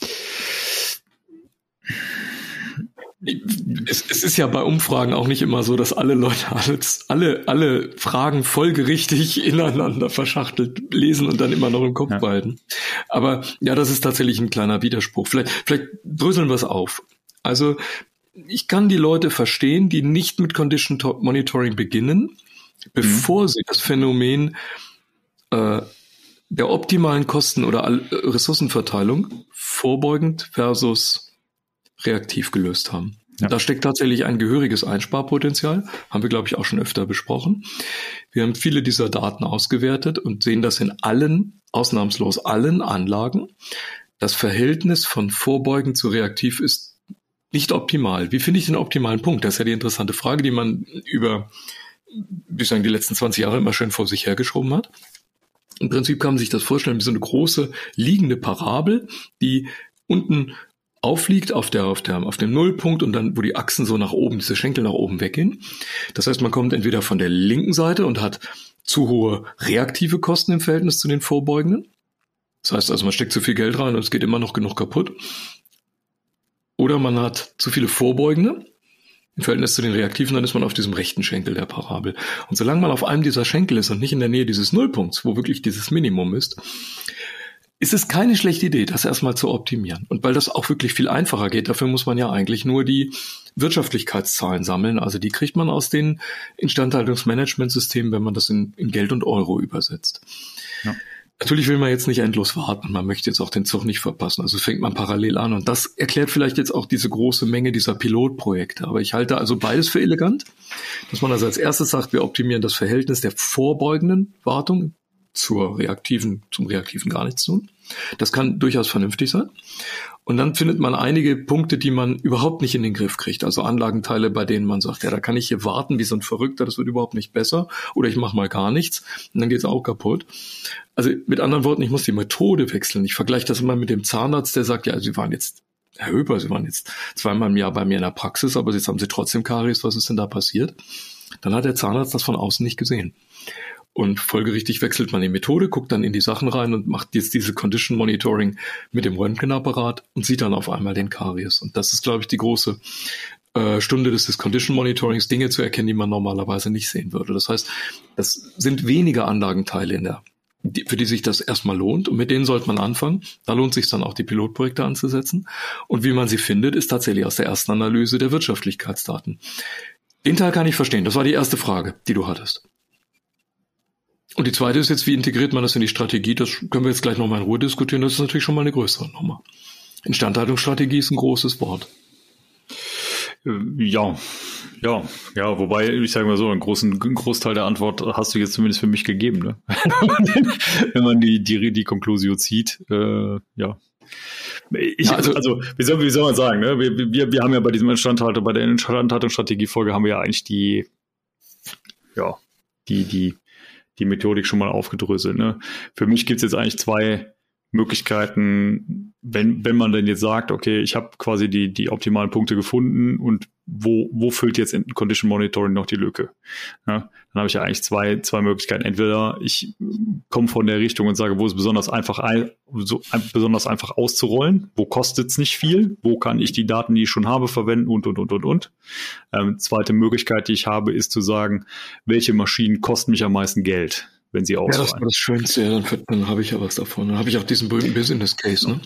Es, es, ist ja bei Umfragen auch nicht immer so, dass alle Leute alles, alle, alle Fragen folgerichtig <laughs> ineinander verschachtelt lesen und dann immer noch im Kopf ja. behalten. Aber ja, das ist tatsächlich ein kleiner Widerspruch. Vielleicht, vielleicht dröseln wir es auf. Also ich kann die Leute verstehen, die nicht mit Condition Monitoring beginnen, bevor mhm. sie das Phänomen äh, der optimalen Kosten oder Ressourcenverteilung vorbeugend versus reaktiv gelöst haben. Ja. Da steckt tatsächlich ein gehöriges Einsparpotenzial, haben wir, glaube ich, auch schon öfter besprochen. Wir haben viele dieser Daten ausgewertet und sehen das in allen, ausnahmslos allen Anlagen. Das Verhältnis von vorbeugend zu reaktiv ist nicht optimal. Wie finde ich den optimalen Punkt? Das ist ja die interessante Frage, die man über, wie sagen, die letzten 20 Jahre immer schön vor sich hergeschoben hat. Im Prinzip kann man sich das vorstellen wie so eine große liegende Parabel, die unten aufliegt auf der, auf der, auf dem Nullpunkt und dann, wo die Achsen so nach oben, diese Schenkel nach oben weggehen. Das heißt, man kommt entweder von der linken Seite und hat zu hohe reaktive Kosten im Verhältnis zu den vorbeugenden. Das heißt also, man steckt zu viel Geld rein und es geht immer noch genug kaputt. Oder man hat zu viele vorbeugende im Verhältnis zu den Reaktiven, dann ist man auf diesem rechten Schenkel der Parabel. Und solange man auf einem dieser Schenkel ist und nicht in der Nähe dieses Nullpunkts, wo wirklich dieses Minimum ist, ist es keine schlechte Idee, das erstmal zu optimieren. Und weil das auch wirklich viel einfacher geht, dafür muss man ja eigentlich nur die Wirtschaftlichkeitszahlen sammeln. Also die kriegt man aus den Instandhaltungsmanagementsystemen, wenn man das in, in Geld und Euro übersetzt. Ja. Natürlich will man jetzt nicht endlos warten. Man möchte jetzt auch den Zug nicht verpassen. Also fängt man parallel an. Und das erklärt vielleicht jetzt auch diese große Menge dieser Pilotprojekte. Aber ich halte also beides für elegant. Dass man also als erstes sagt, wir optimieren das Verhältnis der vorbeugenden Wartung zur reaktiven, zum reaktiven gar nichts tun. Das kann durchaus vernünftig sein. Und dann findet man einige Punkte, die man überhaupt nicht in den Griff kriegt. Also Anlagenteile, bei denen man sagt, ja, da kann ich hier warten wie so ein Verrückter, das wird überhaupt nicht besser. Oder ich mache mal gar nichts und dann geht's auch kaputt. Also mit anderen Worten, ich muss die Methode wechseln. Ich vergleiche das immer mit dem Zahnarzt, der sagt, ja, Sie waren jetzt Herr Höper, Sie waren jetzt zweimal im Jahr bei mir in der Praxis, aber jetzt haben Sie trotzdem Karies. Was ist denn da passiert? Dann hat der Zahnarzt das von außen nicht gesehen. Und folgerichtig wechselt man die Methode, guckt dann in die Sachen rein und macht jetzt diese Condition Monitoring mit dem Röntgenapparat und sieht dann auf einmal den Karies. Und das ist, glaube ich, die große äh, Stunde des, Condition Monitorings, Dinge zu erkennen, die man normalerweise nicht sehen würde. Das heißt, das sind weniger Anlagenteile in der die, für die sich das erstmal lohnt und mit denen sollte man anfangen. Da lohnt sich dann auch die Pilotprojekte anzusetzen. Und wie man sie findet, ist tatsächlich aus der ersten Analyse der Wirtschaftlichkeitsdaten. Den Teil kann ich verstehen. Das war die erste Frage, die du hattest. Und die zweite ist jetzt, wie integriert man das in die Strategie? Das können wir jetzt gleich nochmal in Ruhe diskutieren. Das ist natürlich schon mal eine größere Nummer. Instandhaltungsstrategie ist ein großes Wort. Äh, ja, ja, ja, wobei ich sage mal so, einen großen Großteil der Antwort hast du jetzt zumindest für mich gegeben, ne? <laughs> wenn man die, die, die Konklusion zieht, äh, ja. Ich, also, also wie, soll, wie soll man sagen, ne? wir, wir, wir haben ja bei diesem Instandhalter, bei der Instandhaltungsstrategiefolge haben wir ja eigentlich die, ja, die, die, die Methodik schon mal aufgedröselt. Ne? Für mich gibt es jetzt eigentlich zwei Möglichkeiten, wenn, wenn man denn jetzt sagt, okay, ich habe quasi die, die optimalen Punkte gefunden und wo, wo füllt jetzt in Condition Monitoring noch die Lücke? Ja, dann habe ich ja eigentlich zwei, zwei Möglichkeiten. Entweder ich komme von der Richtung und sage, wo ist besonders einfach, so, besonders einfach auszurollen, wo kostet es nicht viel, wo kann ich die Daten, die ich schon habe, verwenden und, und, und, und, und. Ähm, zweite Möglichkeit, die ich habe, ist zu sagen, welche Maschinen kosten mich am meisten Geld wenn sie ausfallen. Ja, das war das Schönste, ja, dann, dann habe ich ja was davon. Dann habe ich auch diesen berühmten Business Case, ne?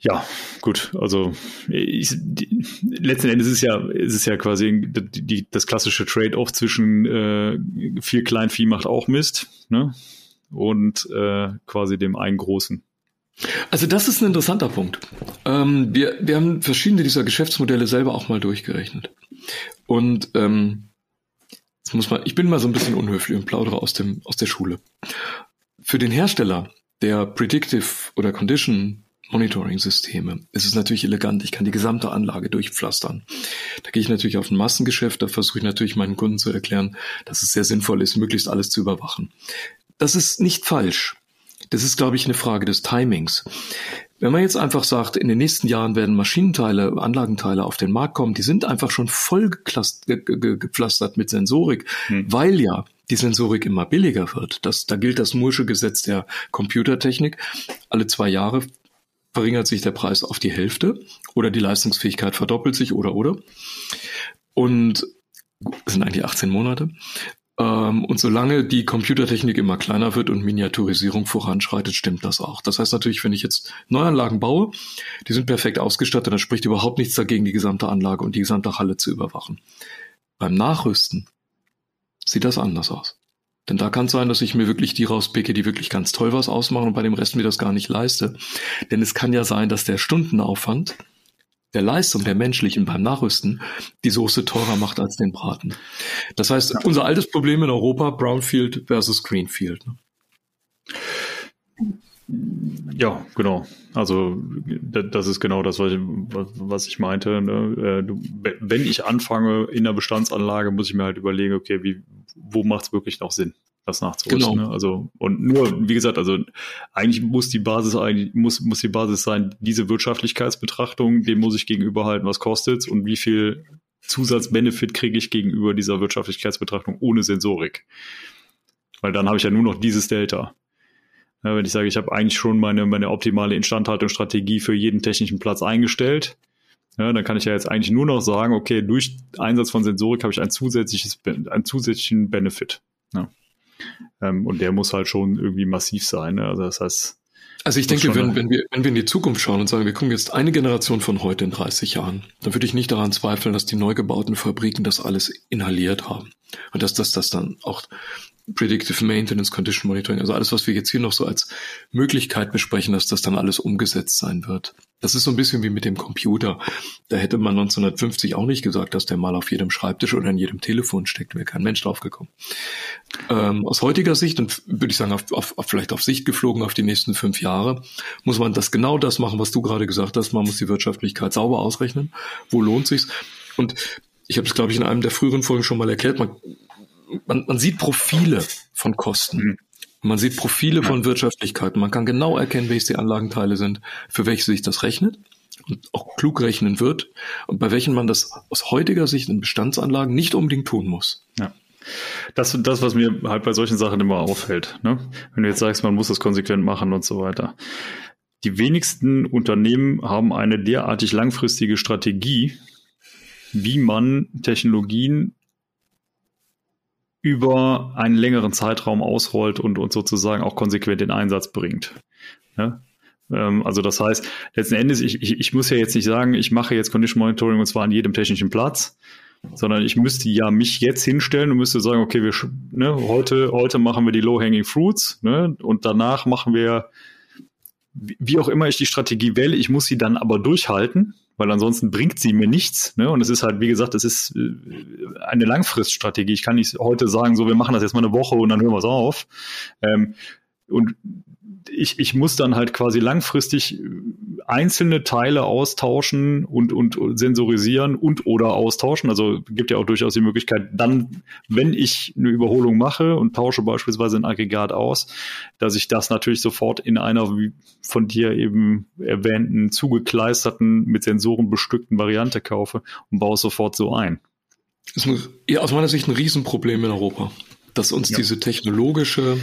Ja, gut. Also ich, die, letzten Endes ist es ja, ist es ja quasi die, die, das klassische Trade-off zwischen äh, viel Kleinvieh macht auch Mist, ne? Und äh, quasi dem einen großen. Also das ist ein interessanter Punkt. Ähm, wir, wir haben verschiedene dieser Geschäftsmodelle selber auch mal durchgerechnet. Und ähm, Jetzt muss man, ich bin mal so ein bisschen unhöflich und plaudere aus dem, aus der Schule. Für den Hersteller der Predictive oder Condition Monitoring Systeme ist es natürlich elegant. Ich kann die gesamte Anlage durchpflastern. Da gehe ich natürlich auf ein Massengeschäft. Da versuche ich natürlich meinen Kunden zu erklären, dass es sehr sinnvoll ist, möglichst alles zu überwachen. Das ist nicht falsch. Das ist, glaube ich, eine Frage des Timings. Wenn man jetzt einfach sagt, in den nächsten Jahren werden Maschinenteile, Anlagenteile auf den Markt kommen, die sind einfach schon voll gepflastert mit Sensorik, hm. weil ja die Sensorik immer billiger wird. Das, da gilt das Mursche Gesetz der Computertechnik. Alle zwei Jahre verringert sich der Preis auf die Hälfte oder die Leistungsfähigkeit verdoppelt sich oder oder. Und das sind eigentlich 18 Monate. Ähm, und solange die Computertechnik immer kleiner wird und Miniaturisierung voranschreitet, stimmt das auch. Das heißt natürlich, wenn ich jetzt Neuanlagen baue, die sind perfekt ausgestattet, dann spricht überhaupt nichts dagegen, die gesamte Anlage und die gesamte Halle zu überwachen. Beim Nachrüsten sieht das anders aus. Denn da kann es sein, dass ich mir wirklich die rauspicke, die wirklich ganz toll was ausmachen und bei dem Rest mir das gar nicht leiste. Denn es kann ja sein, dass der Stundenaufwand der Leistung der menschlichen beim Nachrüsten die Soße teurer macht als den Braten. Das heißt, ja. unser altes Problem in Europa, Brownfield versus Greenfield. Ne? Ja, genau. Also das ist genau das, was ich, was ich meinte. Ne? Äh, wenn ich anfange in der Bestandsanlage, muss ich mir halt überlegen, okay, wie, wo macht es wirklich noch Sinn? Das nachzurüsten. Genau. Ne? Also und nur, wie gesagt, also eigentlich muss die Basis eigentlich muss muss die Basis sein, diese Wirtschaftlichkeitsbetrachtung, dem muss ich gegenüberhalten, was kostet's und wie viel Zusatzbenefit kriege ich gegenüber dieser Wirtschaftlichkeitsbetrachtung ohne Sensorik. Weil dann habe ich ja nur noch dieses Delta. Ja, wenn ich sage, ich habe eigentlich schon meine, meine optimale Instandhaltungsstrategie für jeden technischen Platz eingestellt, ja, dann kann ich ja jetzt eigentlich nur noch sagen, okay, durch Einsatz von Sensorik habe ich ein zusätzliches, einen zusätzlichen Benefit. Ja. Ähm, und der muss halt schon irgendwie massiv sein. Ne? Also das heißt. Also ich denke, wenn, wenn, wir, wenn wir in die Zukunft schauen und sagen, wir gucken jetzt eine Generation von heute in 30 Jahren, dann würde ich nicht daran zweifeln, dass die neu gebauten Fabriken das alles inhaliert haben. Und dass das, das dann auch Predictive Maintenance, Condition Monitoring, also alles, was wir jetzt hier noch so als Möglichkeit besprechen, dass das dann alles umgesetzt sein wird. Das ist so ein bisschen wie mit dem Computer. Da hätte man 1950 auch nicht gesagt, dass der mal auf jedem Schreibtisch oder in jedem Telefon steckt. Wäre kein Mensch drauf gekommen. Ähm, aus heutiger Sicht, und würde ich sagen, auf, auf, vielleicht auf Sicht geflogen auf die nächsten fünf Jahre, muss man das genau das machen, was du gerade gesagt hast. Man muss die Wirtschaftlichkeit sauber ausrechnen. Wo lohnt sich's? Und ich habe es, glaube ich, in einem der früheren Folgen schon mal erklärt. Man man, man sieht Profile von Kosten. Mhm. Man sieht Profile von Wirtschaftlichkeit. Man kann genau erkennen, welche die Anlagenteile sind, für welche sich das rechnet und auch klug rechnen wird und bei welchen man das aus heutiger Sicht in Bestandsanlagen nicht unbedingt tun muss. Ja. Das ist das, was mir halt bei solchen Sachen immer auffällt. Ne? Wenn du jetzt sagst, man muss das konsequent machen und so weiter. Die wenigsten Unternehmen haben eine derartig langfristige Strategie, wie man Technologien über einen längeren Zeitraum ausrollt und, und sozusagen auch konsequent in Einsatz bringt. Ja? Ähm, also das heißt, letzten Endes, ich, ich, ich muss ja jetzt nicht sagen, ich mache jetzt Condition Monitoring und zwar an jedem technischen Platz, sondern ich müsste ja mich jetzt hinstellen und müsste sagen, okay, wir, ne, heute, heute machen wir die Low-Hanging Fruits ne, und danach machen wir, wie auch immer ich die Strategie wähle, ich muss sie dann aber durchhalten, weil ansonsten bringt sie mir nichts. Ne? Und es ist halt, wie gesagt, es ist äh, eine Langfriststrategie. Ich kann nicht heute sagen, so wir machen das jetzt mal eine Woche und dann hören wir es auf. Ähm, und ich, ich muss dann halt quasi langfristig einzelne Teile austauschen und, und sensorisieren und oder austauschen. Also gibt ja auch durchaus die Möglichkeit, dann, wenn ich eine Überholung mache und tausche beispielsweise ein Aggregat aus, dass ich das natürlich sofort in einer von dir eben erwähnten, zugekleisterten, mit Sensoren bestückten Variante kaufe und baue es sofort so ein. Das ist ja, aus meiner Sicht ein Riesenproblem in Europa, dass uns ja. diese technologische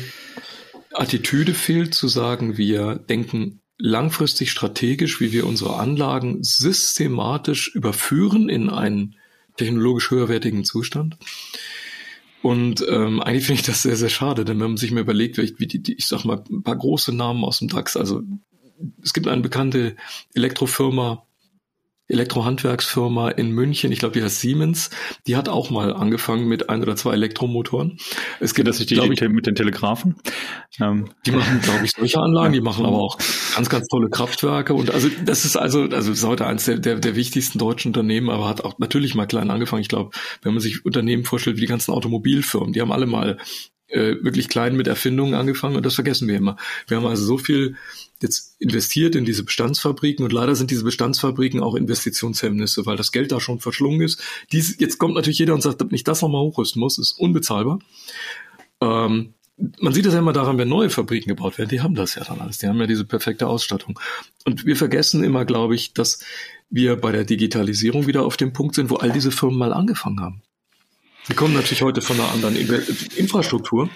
Attitüde fehlt, zu sagen, wir denken langfristig strategisch, wie wir unsere Anlagen systematisch überführen in einen technologisch höherwertigen Zustand. Und ähm, eigentlich finde ich das sehr, sehr schade, denn wenn man sich mal überlegt, wie die, die, ich sag mal, ein paar große Namen aus dem DAX, also es gibt eine bekannte Elektrofirma, Elektrohandwerksfirma in München, ich glaube, die heißt Siemens, die hat auch mal angefangen mit ein oder zwei Elektromotoren. Es gibt, das nicht die, ich, mit den Telegrafen? Ähm. Die machen, glaube ich, solche Anlagen, die machen aber auch ganz, ganz tolle Kraftwerke und also das ist also, also ist heute eines der, der, der wichtigsten deutschen Unternehmen, aber hat auch natürlich mal klein angefangen. Ich glaube, wenn man sich Unternehmen vorstellt wie die ganzen Automobilfirmen, die haben alle mal äh, wirklich klein mit Erfindungen angefangen und das vergessen wir immer. Wir haben also so viel jetzt investiert in diese Bestandsfabriken und leider sind diese Bestandsfabriken auch Investitionshemmnisse, weil das Geld da schon verschlungen ist. Dies, jetzt kommt natürlich jeder und sagt, ob ich das nochmal hochrüsten muss, ist unbezahlbar. Ähm, man sieht das ja immer daran, wenn neue Fabriken gebaut werden, die haben das ja dann alles, die haben ja diese perfekte Ausstattung. Und wir vergessen immer, glaube ich, dass wir bei der Digitalisierung wieder auf dem Punkt sind, wo all diese Firmen mal angefangen haben. Wir kommen natürlich heute von einer anderen Infrastruktur,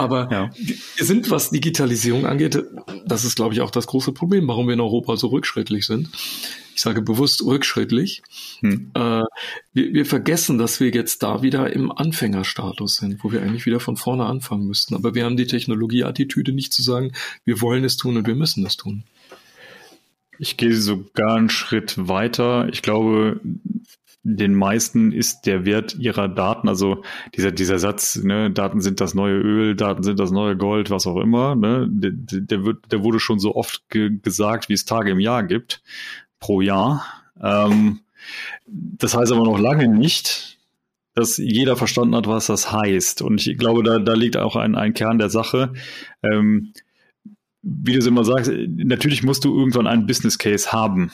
aber ja. wir sind, was Digitalisierung angeht, das ist, glaube ich, auch das große Problem, warum wir in Europa so rückschrittlich sind. Ich sage bewusst rückschrittlich. Hm. Äh, wir, wir, vergessen, dass wir jetzt da wieder im Anfängerstatus sind, wo wir eigentlich wieder von vorne anfangen müssten. Aber wir haben die Technologieattitüde nicht zu sagen, wir wollen es tun und wir müssen es tun. Ich gehe sogar einen Schritt weiter. Ich glaube, den meisten ist der Wert ihrer Daten, also dieser, dieser Satz, ne, Daten sind das neue Öl, Daten sind das neue Gold, was auch immer, ne, der, der, wird, der wurde schon so oft ge gesagt, wie es Tage im Jahr gibt, pro Jahr. Ähm, das heißt aber noch lange nicht, dass jeder verstanden hat, was das heißt. Und ich glaube, da, da liegt auch ein, ein Kern der Sache. Ähm, wie du es immer sagst, natürlich musst du irgendwann einen Business Case haben.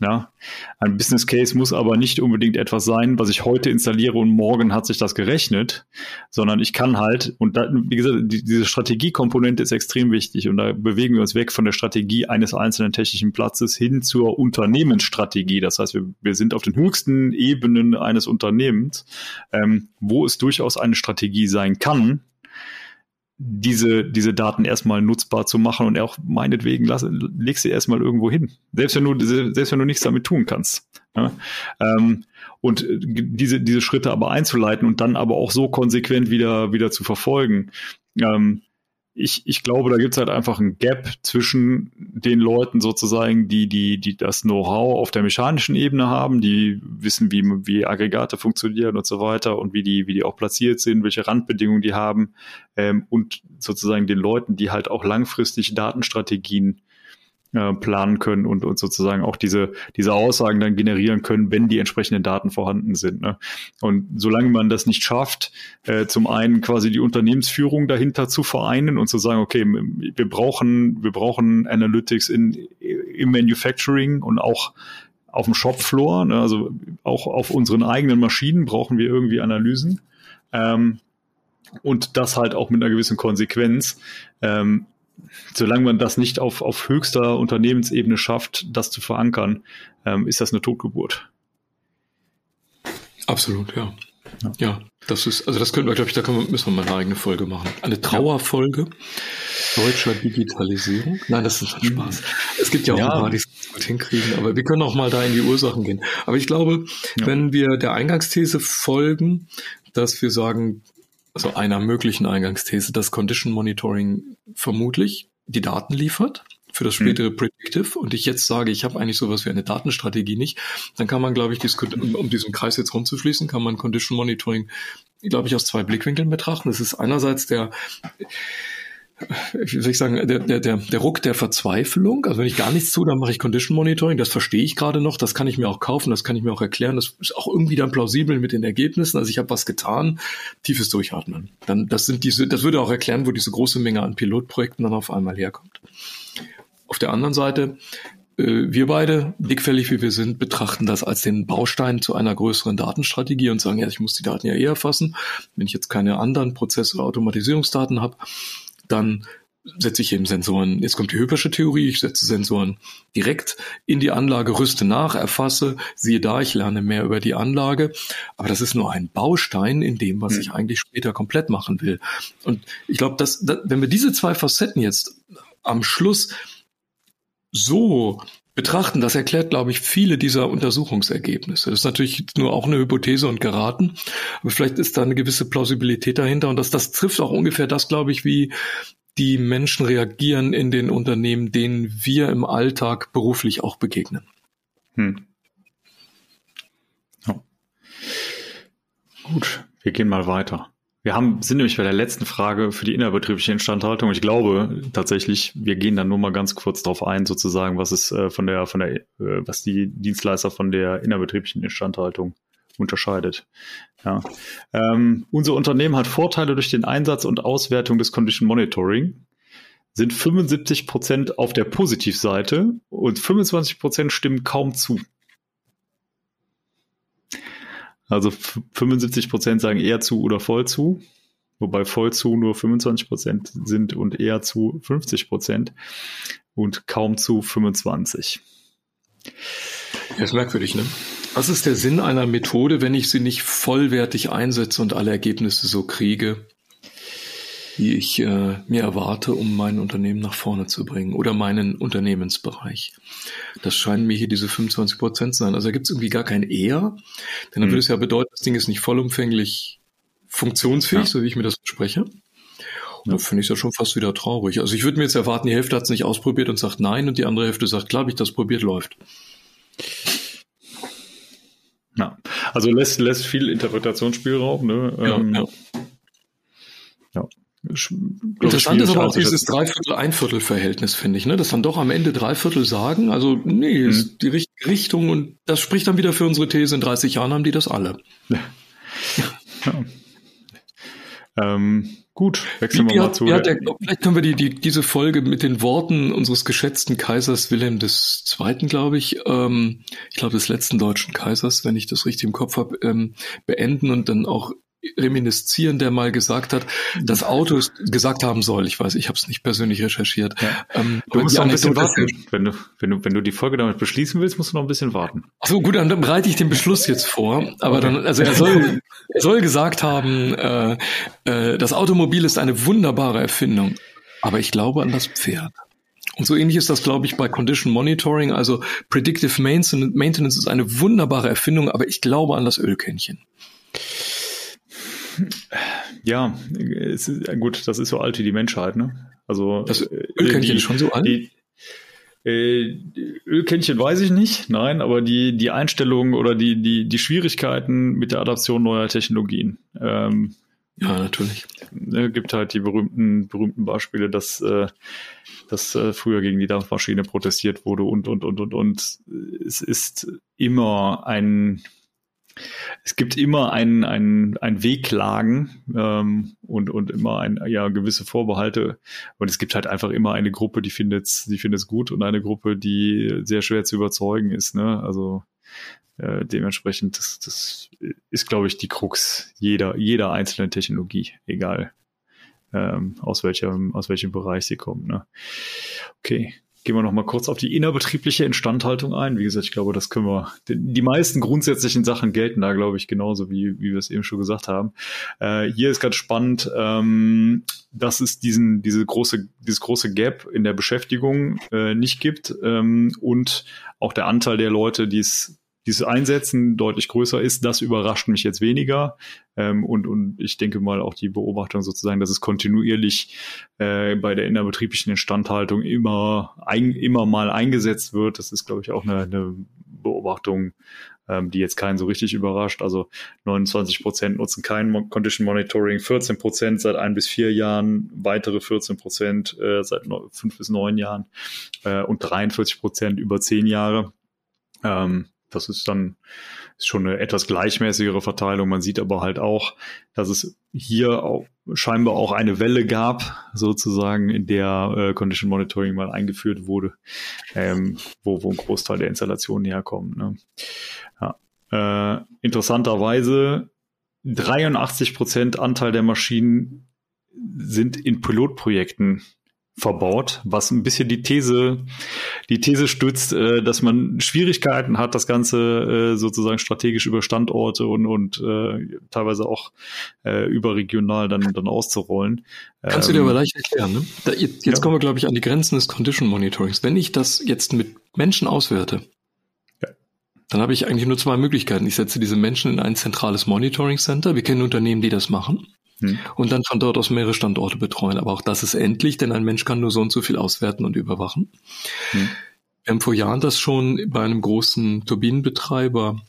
Ja, ein Business Case muss aber nicht unbedingt etwas sein, was ich heute installiere und morgen hat sich das gerechnet, sondern ich kann halt, und da, wie gesagt, die, diese Strategiekomponente ist extrem wichtig und da bewegen wir uns weg von der Strategie eines einzelnen technischen Platzes hin zur Unternehmensstrategie. Das heißt, wir, wir sind auf den höchsten Ebenen eines Unternehmens, ähm, wo es durchaus eine Strategie sein kann, diese, diese Daten erstmal nutzbar zu machen und auch meinetwegen lass, leg sie erstmal irgendwo hin. Selbst wenn du, selbst wenn du nichts damit tun kannst. Ja? Ähm, und diese, diese Schritte aber einzuleiten und dann aber auch so konsequent wieder, wieder zu verfolgen. Ähm, ich, ich glaube, da gibt es halt einfach ein Gap zwischen den Leuten sozusagen, die, die, die das Know-how auf der mechanischen Ebene haben, die wissen, wie, wie Aggregate funktionieren und so weiter und wie die, wie die auch platziert sind, welche Randbedingungen die haben, ähm, und sozusagen den Leuten, die halt auch langfristig Datenstrategien äh, planen können und, und sozusagen auch diese, diese Aussagen dann generieren können, wenn die entsprechenden Daten vorhanden sind. Ne? Und solange man das nicht schafft, äh, zum einen quasi die Unternehmensführung dahinter zu vereinen und zu sagen, okay, wir brauchen, wir brauchen Analytics in, im Manufacturing und auch auf dem Shopfloor, ne? also auch auf unseren eigenen Maschinen brauchen wir irgendwie Analysen. Ähm, und das halt auch mit einer gewissen Konsequenz. Ähm, solange man das nicht auf, auf höchster Unternehmensebene schafft, das zu verankern, ähm, ist das eine Totgeburt. Absolut, ja. ja. ja. das ist, also das können wir, glaube ich, da wir, müssen wir mal eine eigene Folge machen. Eine Trauerfolge deutscher Digitalisierung. Nein, das ist ein Spaß. Es gibt ja auch ja. ein paar, die es gut hinkriegen, aber wir können auch mal da in die Ursachen gehen. Aber ich glaube, ja. wenn wir der Eingangsthese folgen, dass wir sagen, also einer möglichen Eingangsthese, dass Condition Monitoring vermutlich die Daten liefert für das spätere mhm. Predictive und ich jetzt sage, ich habe eigentlich sowas wie eine Datenstrategie nicht, dann kann man, glaube ich, dies, um, um diesen Kreis jetzt rumzuschließen, kann man Condition Monitoring, glaube ich, aus zwei Blickwinkeln betrachten. Das ist einerseits der wie soll ich sagen, der, der, der, Ruck der Verzweiflung. Also wenn ich gar nichts tue, dann mache ich Condition Monitoring. Das verstehe ich gerade noch. Das kann ich mir auch kaufen. Das kann ich mir auch erklären. Das ist auch irgendwie dann plausibel mit den Ergebnissen. Also ich habe was getan. Tiefes Durchatmen. Dann, das sind diese, das würde auch erklären, wo diese große Menge an Pilotprojekten dann auf einmal herkommt. Auf der anderen Seite, äh, wir beide, dickfällig wie wir sind, betrachten das als den Baustein zu einer größeren Datenstrategie und sagen, ja, ich muss die Daten ja eher erfassen. Wenn ich jetzt keine anderen Prozess- oder Automatisierungsdaten habe, dann setze ich eben Sensoren, jetzt kommt die Höpersche Theorie, ich setze Sensoren direkt in die Anlage, rüste nach, erfasse, siehe da, ich lerne mehr über die Anlage, aber das ist nur ein Baustein in dem, was hm. ich eigentlich später komplett machen will. Und ich glaube, dass, dass, wenn wir diese zwei Facetten jetzt am Schluss so betrachten, das erklärt, glaube ich, viele dieser Untersuchungsergebnisse. Das ist natürlich nur auch eine Hypothese und geraten, aber vielleicht ist da eine gewisse Plausibilität dahinter und das, das trifft auch ungefähr das, glaube ich, wie die Menschen reagieren in den Unternehmen, denen wir im Alltag beruflich auch begegnen. Hm. Ja. Gut, wir gehen mal weiter. Wir haben, sind nämlich bei der letzten Frage für die innerbetriebliche Instandhaltung. Ich glaube tatsächlich, wir gehen dann nur mal ganz kurz darauf ein, sozusagen, was es äh, von der, von der, äh, was die Dienstleister von der innerbetrieblichen Instandhaltung unterscheidet. Ja. Ähm, unser Unternehmen hat Vorteile durch den Einsatz und Auswertung des Condition Monitoring, sind 75 Prozent auf der Positivseite und 25 Prozent stimmen kaum zu. Also 75 Prozent sagen eher zu oder voll zu, wobei voll zu nur 25 Prozent sind und eher zu 50 Prozent und kaum zu 25. Das ist merkwürdig, ne? Was ist der Sinn einer Methode, wenn ich sie nicht vollwertig einsetze und alle Ergebnisse so kriege, die ich äh, mir erwarte, um mein Unternehmen nach vorne zu bringen oder meinen Unternehmensbereich. Das scheinen mir hier diese 25 Prozent sein. Also da gibt es irgendwie gar kein Eher, denn dann mhm. würde es ja bedeuten, das Ding ist nicht vollumfänglich funktionsfähig, ja. so wie ich mir das bespreche. Und da finde ich es ja schon fast wieder traurig. Also ich würde mir jetzt erwarten, die Hälfte hat es nicht ausprobiert und sagt nein und die andere Hälfte sagt, klar, habe ich das probiert, läuft. Ja, also lässt, lässt viel Interpretationsspielraum. Ne? Ja, ähm, ja. ja. Interessant ist aber auch dieses Dreiviertel-Einviertel-Verhältnis, finde ich, ne? dass dann doch am Ende Dreiviertel sagen, also nee, mhm. ist die richtige Richtung und das spricht dann wieder für unsere These, in 30 Jahren haben die das alle. Ja. ja. <laughs> Ähm, gut, wechseln wir mal hat, zu. Der, vielleicht können wir die, die, diese Folge mit den Worten unseres geschätzten Kaisers Wilhelm II., glaube ich, ähm, ich glaube des letzten deutschen Kaisers, wenn ich das richtig im Kopf habe, ähm, beenden und dann auch reminiszieren, der mal gesagt hat, dass Autos gesagt haben soll. Ich weiß, ich habe es nicht persönlich recherchiert. Ja. Ähm, du musst noch ein bisschen warten. Wenn du, wenn, du, wenn du die Folge damit beschließen willst, musst du noch ein bisschen warten. Ach so, gut, dann bereite ich den Beschluss jetzt vor. Aber okay. dann, also er soll, er soll gesagt haben, äh, äh, das Automobil ist eine wunderbare Erfindung. Aber ich glaube an das Pferd. Und so ähnlich ist das, glaube ich, bei Condition Monitoring. Also Predictive Maintenance ist eine wunderbare Erfindung, aber ich glaube an das Ölkännchen. Ja, es ist, gut, das ist so alt wie die Menschheit, ne? Also das äh, Ölkännchen ist schon so alt. Die, äh, Ölkännchen weiß ich nicht, nein, aber die, die Einstellungen oder die, die, die Schwierigkeiten mit der Adaption neuer Technologien. Ähm, ja, natürlich. Ne, gibt halt die berühmten, berühmten Beispiele, dass, äh, dass äh, früher gegen die Dampfmaschine protestiert wurde und, und, und, und, und. Es ist immer ein, es gibt immer ein, ein, ein Wehklagen ähm, und, und immer ein, ja, gewisse Vorbehalte. Und es gibt halt einfach immer eine Gruppe, die findet die es gut und eine Gruppe, die sehr schwer zu überzeugen ist. Ne? Also äh, dementsprechend, das, das ist, glaube ich, die Krux jeder, jeder einzelnen Technologie, egal ähm, aus, welchem, aus welchem Bereich sie kommt. Ne? Okay, gehen wir noch mal kurz auf die innerbetriebliche Instandhaltung ein. Wie gesagt, ich glaube, das können wir. Die meisten grundsätzlichen Sachen gelten da, glaube ich, genauso wie, wie wir es eben schon gesagt haben. Äh, hier ist ganz spannend, ähm, dass es diesen, diese große, dieses große Gap in der Beschäftigung äh, nicht gibt ähm, und auch der Anteil der Leute, die es dieses Einsetzen deutlich größer ist, das überrascht mich jetzt weniger. Ähm, und, und ich denke mal auch die Beobachtung sozusagen, dass es kontinuierlich äh, bei der innerbetrieblichen Instandhaltung immer, ein, immer mal eingesetzt wird. Das ist, glaube ich, auch eine, eine Beobachtung, ähm, die jetzt keinen so richtig überrascht. Also 29 Prozent nutzen kein Condition Monitoring, 14 Prozent seit ein bis vier Jahren, weitere 14 Prozent äh, seit fünf bis neun Jahren äh, und 43 Prozent über zehn Jahre. Ähm, das ist dann ist schon eine etwas gleichmäßigere Verteilung. Man sieht aber halt auch, dass es hier auch scheinbar auch eine Welle gab, sozusagen, in der äh, Condition Monitoring mal eingeführt wurde, ähm, wo, wo ein Großteil der Installationen herkommen. Ne? Ja. Äh, interessanterweise 83 Prozent Anteil der Maschinen sind in Pilotprojekten verbaut, was ein bisschen die These, die These stützt, äh, dass man Schwierigkeiten hat, das Ganze äh, sozusagen strategisch über Standorte und, und äh, teilweise auch äh, überregional dann, dann auszurollen. Kannst ähm, du dir ähm, aber leicht erklären, ne? Da, jetzt jetzt ja. kommen wir, glaube ich, an die Grenzen des Condition Monitorings. Wenn ich das jetzt mit Menschen auswerte. Dann habe ich eigentlich nur zwei Möglichkeiten. Ich setze diese Menschen in ein zentrales Monitoring Center. Wir kennen Unternehmen, die das machen. Hm. Und dann von dort aus mehrere Standorte betreuen. Aber auch das ist endlich, denn ein Mensch kann nur so und so viel auswerten und überwachen. Hm. Wir haben vor Jahren das schon bei einem großen Turbinenbetreiber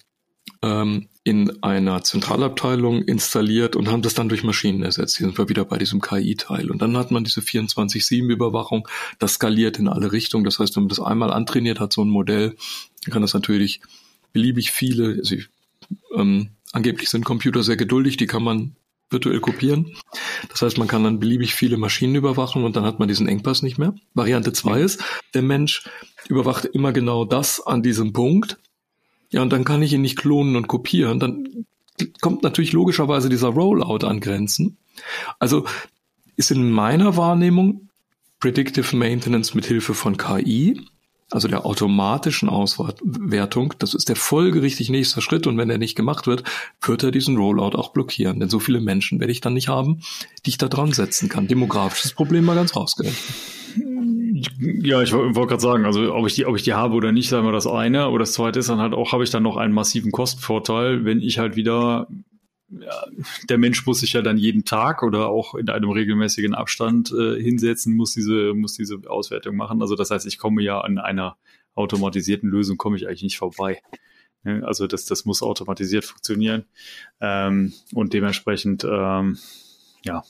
ähm, in einer Zentralabteilung installiert und haben das dann durch Maschinen ersetzt. Hier sind wir wieder bei diesem KI-Teil. Und dann hat man diese 24-7-Überwachung, das skaliert in alle Richtungen. Das heißt, wenn man das einmal antrainiert hat, so ein Modell, dann kann das natürlich beliebig viele, also, ähm, angeblich sind Computer sehr geduldig, die kann man virtuell kopieren. Das heißt, man kann dann beliebig viele Maschinen überwachen und dann hat man diesen Engpass nicht mehr. Variante zwei ist, der Mensch überwacht immer genau das an diesem Punkt. Ja, und dann kann ich ihn nicht klonen und kopieren. Dann kommt natürlich logischerweise dieser Rollout an Grenzen. Also ist in meiner Wahrnehmung Predictive Maintenance mit Hilfe von KI also der automatischen Auswertung, das ist der folgerichtig nächste Schritt und wenn er nicht gemacht wird, wird er diesen Rollout auch blockieren. Denn so viele Menschen werde ich dann nicht haben, die ich da dran setzen kann. Demografisches Problem mal ganz rausgerechnet. Ja, ich wollte gerade sagen, also ob ich die, ob ich die habe oder nicht, sagen wir das eine. Aber das zweite ist dann halt auch, habe ich dann noch einen massiven Kostenvorteil, wenn ich halt wieder ja, der Mensch muss sich ja dann jeden Tag oder auch in einem regelmäßigen Abstand äh, hinsetzen, muss diese, muss diese Auswertung machen. Also das heißt, ich komme ja an einer automatisierten Lösung, komme ich eigentlich nicht vorbei. Also das, das muss automatisiert funktionieren. Ähm, und dementsprechend, ähm, ja,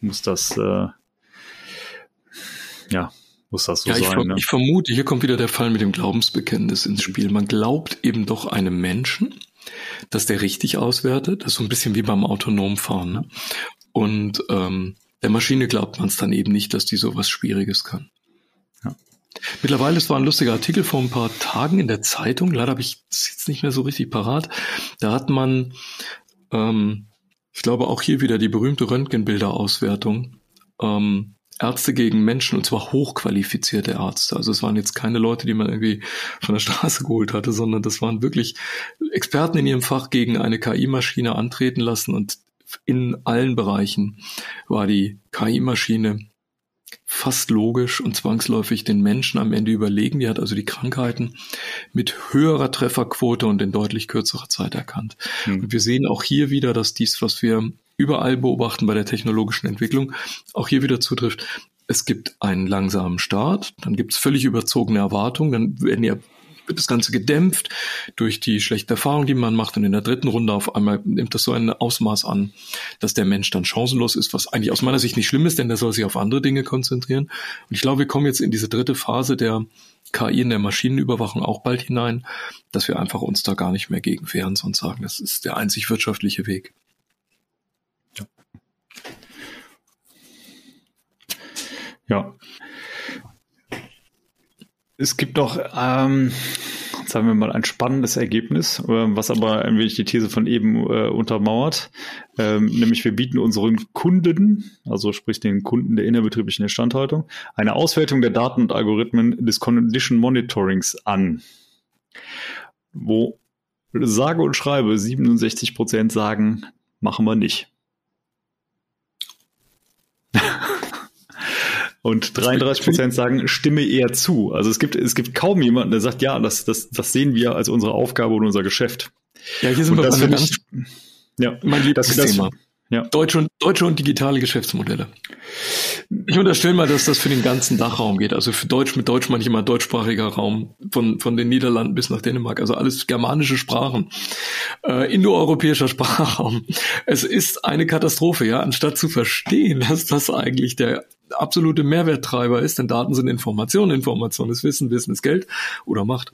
muss das, äh, ja, muss das so ja, sein. Ich, ne? ich vermute, hier kommt wieder der Fall mit dem Glaubensbekenntnis ins Spiel. Man glaubt eben doch einem Menschen, dass der richtig auswertet. Das ist so ein bisschen wie beim autonomen Fahren. Ne? Und ähm, der Maschine glaubt man es dann eben nicht, dass die sowas Schwieriges kann. Ja. Mittlerweile, es war ein lustiger Artikel vor ein paar Tagen in der Zeitung, leider habe ich es jetzt nicht mehr so richtig parat. Da hat man, ähm, ich glaube auch hier wieder die berühmte Röntgenbilderauswertung ähm, Ärzte gegen Menschen und zwar hochqualifizierte Ärzte. Also es waren jetzt keine Leute, die man irgendwie von der Straße geholt hatte, sondern das waren wirklich Experten in ihrem Fach gegen eine KI-Maschine antreten lassen und in allen Bereichen war die KI-Maschine fast logisch und zwangsläufig den Menschen am Ende überlegen. Die hat also die Krankheiten mit höherer Trefferquote und in deutlich kürzerer Zeit erkannt. Mhm. Und wir sehen auch hier wieder, dass dies, was wir überall beobachten bei der technologischen Entwicklung, auch hier wieder zutrifft. Es gibt einen langsamen Start, dann gibt es völlig überzogene Erwartungen, dann werden ja wird das Ganze gedämpft durch die schlechte Erfahrung, die man macht. Und in der dritten Runde auf einmal nimmt das so ein Ausmaß an, dass der Mensch dann chancenlos ist, was eigentlich aus meiner Sicht nicht schlimm ist, denn der soll sich auf andere Dinge konzentrieren. Und ich glaube, wir kommen jetzt in diese dritte Phase der KI in der Maschinenüberwachung auch bald hinein, dass wir einfach uns da gar nicht mehr gegen wehren, sondern sagen, das ist der einzig wirtschaftliche Weg. Ja. Es gibt noch, ähm, sagen wir mal, ein spannendes Ergebnis, äh, was aber ein wenig die These von eben äh, untermauert. Ähm, nämlich wir bieten unseren Kunden, also sprich den Kunden der innerbetrieblichen Instandhaltung, eine Auswertung der Daten und Algorithmen des Condition Monitorings an. Wo sage und schreibe 67 Prozent sagen, machen wir nicht. Und 33 Prozent sagen, stimme eher zu. Also es gibt, es gibt kaum jemanden, der sagt, ja, das, das, das sehen wir als unsere Aufgabe und unser Geschäft. Ja, hier sind und wir das bei ich, ja, mein Lieblingsthema. Ja. Deutsche und, deutsche und digitale Geschäftsmodelle. Ich unterstelle mal, dass das für den ganzen Dachraum geht. Also für Deutsch mit Deutsch meine ich immer deutschsprachiger Raum von, von den Niederlanden bis nach Dänemark. Also alles germanische Sprachen. Äh, indoeuropäischer <laughs> Sprachraum. Es ist eine Katastrophe, ja. Anstatt zu verstehen, dass das eigentlich der absolute Mehrwerttreiber ist, denn Daten sind Information, Information ist Wissen, Wissen ist Geld oder Macht.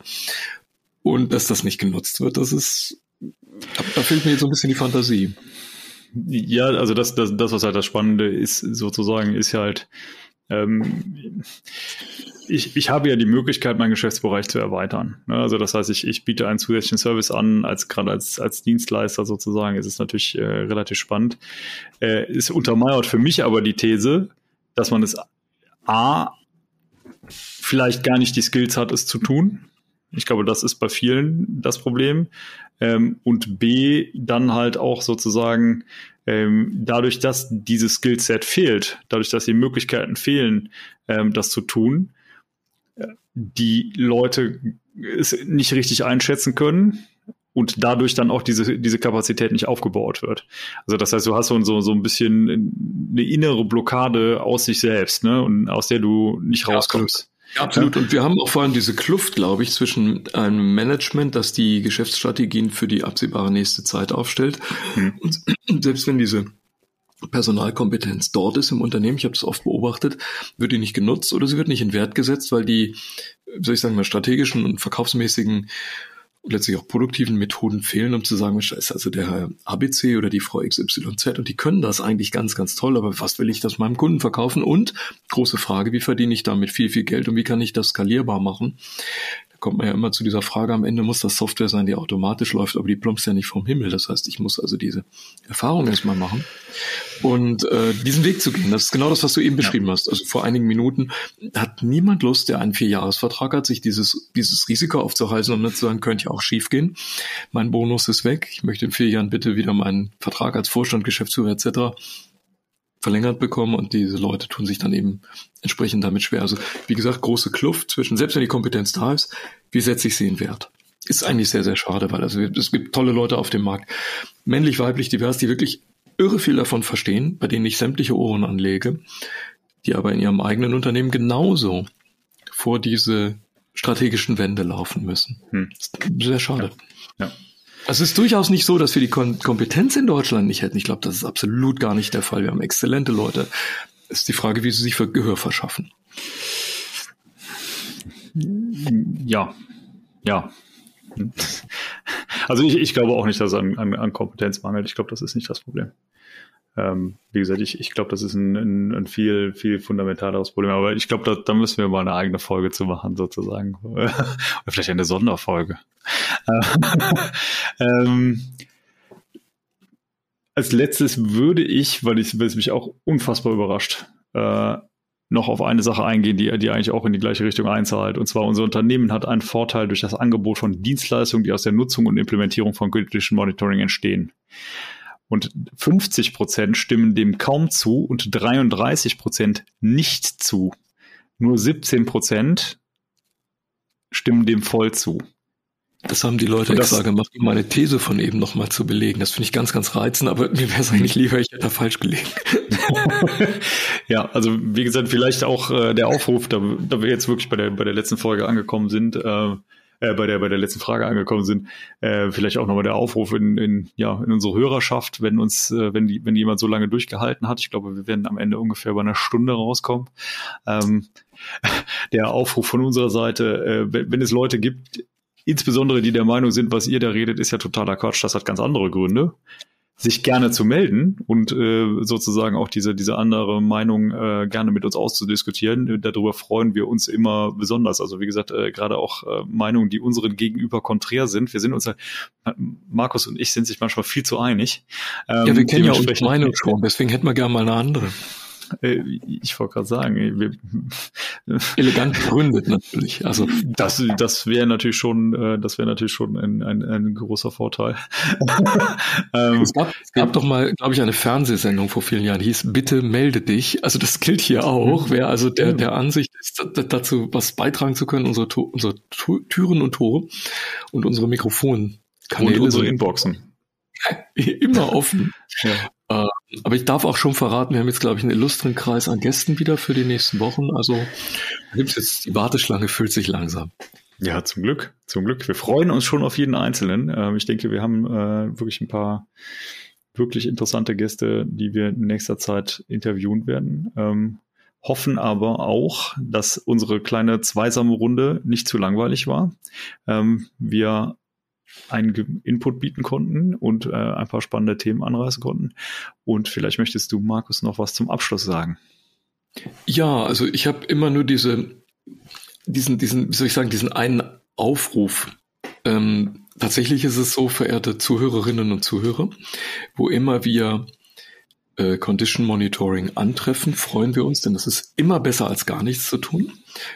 Und dass das nicht genutzt wird, das ist, da, da fehlt mir jetzt so ein bisschen die Fantasie. Ja, also das, das, das, was halt das Spannende ist, sozusagen, ist halt, ähm, ich, ich habe ja die Möglichkeit, meinen Geschäftsbereich zu erweitern. Ne? Also das heißt, ich, ich biete einen zusätzlichen Service an, als gerade als, als Dienstleister sozusagen, ist es natürlich äh, relativ spannend. Äh, ist untermauert für mich aber die These, dass man es A vielleicht gar nicht die Skills hat, es zu tun. Ich glaube, das ist bei vielen das Problem. Ähm, und B, dann halt auch sozusagen ähm, dadurch, dass dieses Skillset fehlt, dadurch, dass die Möglichkeiten fehlen, ähm, das zu tun, äh, die Leute es nicht richtig einschätzen können und dadurch dann auch diese, diese Kapazität nicht aufgebaut wird. Also das heißt, du hast so, so, so ein bisschen eine innere Blockade aus sich selbst, ne? Und aus der du nicht rauskommst. Ja, absolut. Und wir haben auch vor allem diese Kluft, glaube ich, zwischen einem Management, das die Geschäftsstrategien für die absehbare nächste Zeit aufstellt. Mhm. Und selbst wenn diese Personalkompetenz dort ist im Unternehmen, ich habe es oft beobachtet, wird die nicht genutzt oder sie wird nicht in Wert gesetzt, weil die, soll ich sagen mal, strategischen und verkaufsmäßigen und letztlich auch produktiven Methoden fehlen, um zu sagen, Mensch, ist also der Herr ABC oder die Frau XYZ und die können das eigentlich ganz, ganz toll, aber was will ich das meinem Kunden verkaufen? Und große Frage, wie verdiene ich damit viel, viel Geld und wie kann ich das skalierbar machen? Kommt man ja immer zu dieser Frage, am Ende muss das Software sein, die automatisch läuft, aber die plumpst ja nicht vom Himmel. Das heißt, ich muss also diese Erfahrung erstmal machen und äh, diesen Weg zu gehen. Das ist genau das, was du eben beschrieben ja. hast. Also vor einigen Minuten hat niemand Lust, der einen Vierjahresvertrag hat, sich dieses, dieses Risiko aufzuhalten und nicht zu sagen, könnte ja auch schief gehen. Mein Bonus ist weg. Ich möchte in vier Jahren bitte wieder meinen Vertrag als Vorstand, Geschäftsführer etc verlängert bekommen und diese Leute tun sich dann eben entsprechend damit schwer. Also wie gesagt, große Kluft zwischen, selbst wenn die Kompetenz da ist, wie setze ich sie in Wert? Ist eigentlich sehr, sehr schade, weil also es gibt tolle Leute auf dem Markt, männlich, weiblich, divers, die wirklich irre viel davon verstehen, bei denen ich sämtliche Ohren anlege, die aber in ihrem eigenen Unternehmen genauso vor diese strategischen Wände laufen müssen. Hm. Sehr schade. Ja. ja. Es ist durchaus nicht so, dass wir die Kom Kompetenz in Deutschland nicht hätten. Ich glaube, das ist absolut gar nicht der Fall. Wir haben exzellente Leute. Es ist die Frage, wie sie sich für Gehör verschaffen. Ja, ja. Also ich, ich glaube auch nicht, dass es an, an, an Kompetenz mangelt. Ich glaube, das ist nicht das Problem. Ähm, wie gesagt, ich, ich glaube, das ist ein, ein, ein, viel, viel fundamentaleres Problem. Aber ich glaube, da, da müssen wir mal eine eigene Folge zu machen, sozusagen. <laughs> Oder vielleicht eine Sonderfolge. <laughs> ähm, als letztes würde ich, weil, ich, es mich auch unfassbar überrascht, äh, noch auf eine Sache eingehen, die, die eigentlich auch in die gleiche Richtung einzahlt. Und zwar unser Unternehmen hat einen Vorteil durch das Angebot von Dienstleistungen, die aus der Nutzung und Implementierung von Condition Monitoring entstehen. Und 50 Prozent stimmen dem kaum zu und 33 Prozent nicht zu. Nur 17 Prozent stimmen dem voll zu. Das haben die Leute extra gemacht, um meine These von eben nochmal zu belegen. Das finde ich ganz, ganz reizend, aber mir wäre es eigentlich lieber, ich hätte da falsch gelegen. <laughs> ja, also wie gesagt, vielleicht auch äh, der Aufruf, da, da wir jetzt wirklich bei der, bei der letzten Folge angekommen sind, äh, äh, bei der bei der letzten Frage angekommen sind, äh, vielleicht auch nochmal der Aufruf in, in ja in unsere Hörerschaft, wenn uns äh, wenn die wenn jemand so lange durchgehalten hat, ich glaube, wir werden am Ende ungefähr bei einer Stunde rauskommen. Ähm, <laughs> der Aufruf von unserer Seite, äh, wenn, wenn es Leute gibt, insbesondere die der Meinung sind, was ihr da redet, ist ja totaler Quatsch, das hat ganz andere Gründe sich gerne zu melden und äh, sozusagen auch diese, diese andere Meinung äh, gerne mit uns auszudiskutieren. Darüber freuen wir uns immer besonders. Also wie gesagt, äh, gerade auch äh, Meinungen, die unseren gegenüber konträr sind. Wir sind uns, Markus und ich sind sich manchmal viel zu einig. Ähm, ja, wir kennen ja unsere Meinung schon, deswegen hätten wir gerne mal eine andere. Äh, ich wollte gerade sagen, wir, <laughs> elegant begründet natürlich. Also das, das wäre natürlich schon, äh, das wäre natürlich schon ein, ein, ein großer Vorteil. <laughs> ähm, es, gab, es gab doch mal, glaube ich, eine Fernsehsendung vor vielen Jahren, die hieß Bitte melde dich. Also das gilt hier auch. Wer also der, der Ansicht ist, dazu was beitragen zu können, unsere, unsere Türen und Tore und unsere Mikrofonkanäle und unsere Inboxen <laughs> immer offen. Ja. Aber ich darf auch schon verraten, wir haben jetzt, glaube ich, einen illustren Kreis an Gästen wieder für die nächsten Wochen. Also jetzt, die Warteschlange füllt sich langsam. Ja, zum Glück, zum Glück. Wir freuen uns schon auf jeden Einzelnen. Ähm, ich denke, wir haben äh, wirklich ein paar wirklich interessante Gäste, die wir in nächster Zeit interviewen werden. Ähm, hoffen aber auch, dass unsere kleine zweisame Runde nicht zu langweilig war. Ähm, wir einen Input bieten konnten und äh, ein paar spannende Themen anreißen konnten. Und vielleicht möchtest du, Markus, noch was zum Abschluss sagen. Ja, also ich habe immer nur diese, diesen, diesen, wie soll ich sagen, diesen einen Aufruf. Ähm, tatsächlich ist es so, verehrte Zuhörerinnen und Zuhörer, wo immer wir äh, Condition Monitoring antreffen, freuen wir uns, denn das ist immer besser als gar nichts zu tun.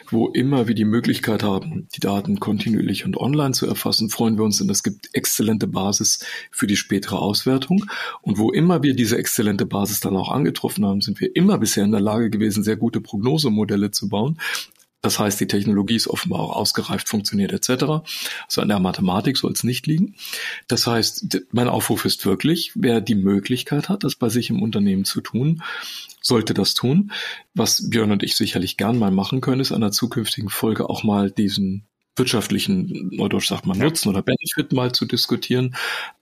Wo immer wir die Möglichkeit haben, die Daten kontinuierlich und online zu erfassen, freuen wir uns, denn es gibt exzellente Basis für die spätere Auswertung. Und wo immer wir diese exzellente Basis dann auch angetroffen haben, sind wir immer bisher in der Lage gewesen, sehr gute Prognosemodelle zu bauen, das heißt, die Technologie ist offenbar auch ausgereift, funktioniert etc. Also an der Mathematik soll es nicht liegen. Das heißt, mein Aufruf ist wirklich, wer die Möglichkeit hat, das bei sich im Unternehmen zu tun, sollte das tun. Was Björn und ich sicherlich gern mal machen können, ist an einer zukünftigen Folge auch mal diesen wirtschaftlichen, Neudeutsch sagt man, Nutzen oder Benefit mal zu diskutieren.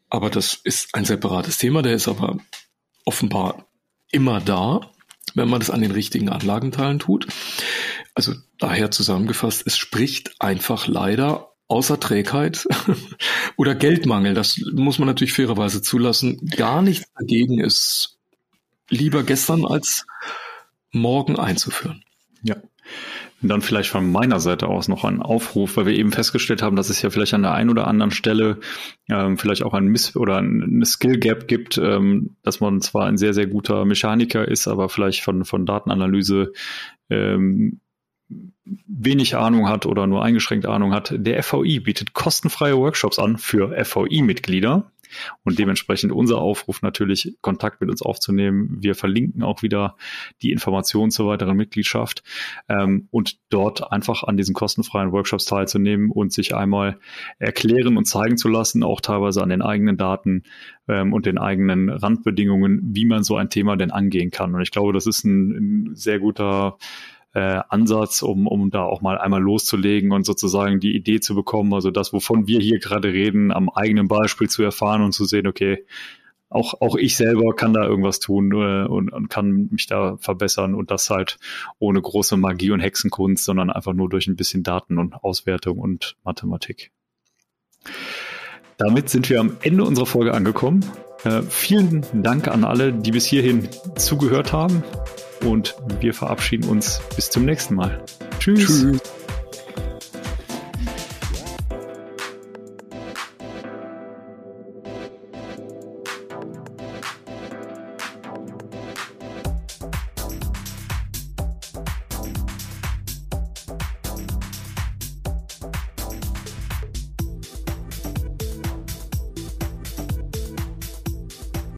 Aber das ist ein separates Thema, der ist aber offenbar immer da, wenn man das an den richtigen Anlagenteilen tut. Also daher zusammengefasst, es spricht einfach leider außer Trägheit <laughs> oder Geldmangel, das muss man natürlich fairerweise zulassen, gar nichts dagegen ist, lieber gestern als morgen einzuführen. Ja. Und dann vielleicht von meiner Seite aus noch ein Aufruf, weil wir eben festgestellt haben, dass es ja vielleicht an der einen oder anderen Stelle ähm, vielleicht auch ein Miss oder eine Skill Gap gibt, ähm, dass man zwar ein sehr, sehr guter Mechaniker ist, aber vielleicht von, von Datenanalyse ähm, wenig Ahnung hat oder nur eingeschränkt Ahnung hat, der FVI bietet kostenfreie Workshops an für FVI-Mitglieder. Und dementsprechend unser Aufruf natürlich, Kontakt mit uns aufzunehmen. Wir verlinken auch wieder die Informationen zur weiteren Mitgliedschaft ähm, und dort einfach an diesen kostenfreien Workshops teilzunehmen und sich einmal erklären und zeigen zu lassen, auch teilweise an den eigenen Daten ähm, und den eigenen Randbedingungen, wie man so ein Thema denn angehen kann. Und ich glaube, das ist ein, ein sehr guter äh, Ansatz, um, um da auch mal einmal loszulegen und sozusagen die Idee zu bekommen, also das, wovon wir hier gerade reden, am eigenen Beispiel zu erfahren und zu sehen, okay, auch, auch ich selber kann da irgendwas tun äh, und, und kann mich da verbessern und das halt ohne große Magie und Hexenkunst, sondern einfach nur durch ein bisschen Daten und Auswertung und Mathematik. Damit sind wir am Ende unserer Folge angekommen. Äh, vielen Dank an alle, die bis hierhin zugehört haben und wir verabschieden uns bis zum nächsten Mal. Tschüss. Tschüss.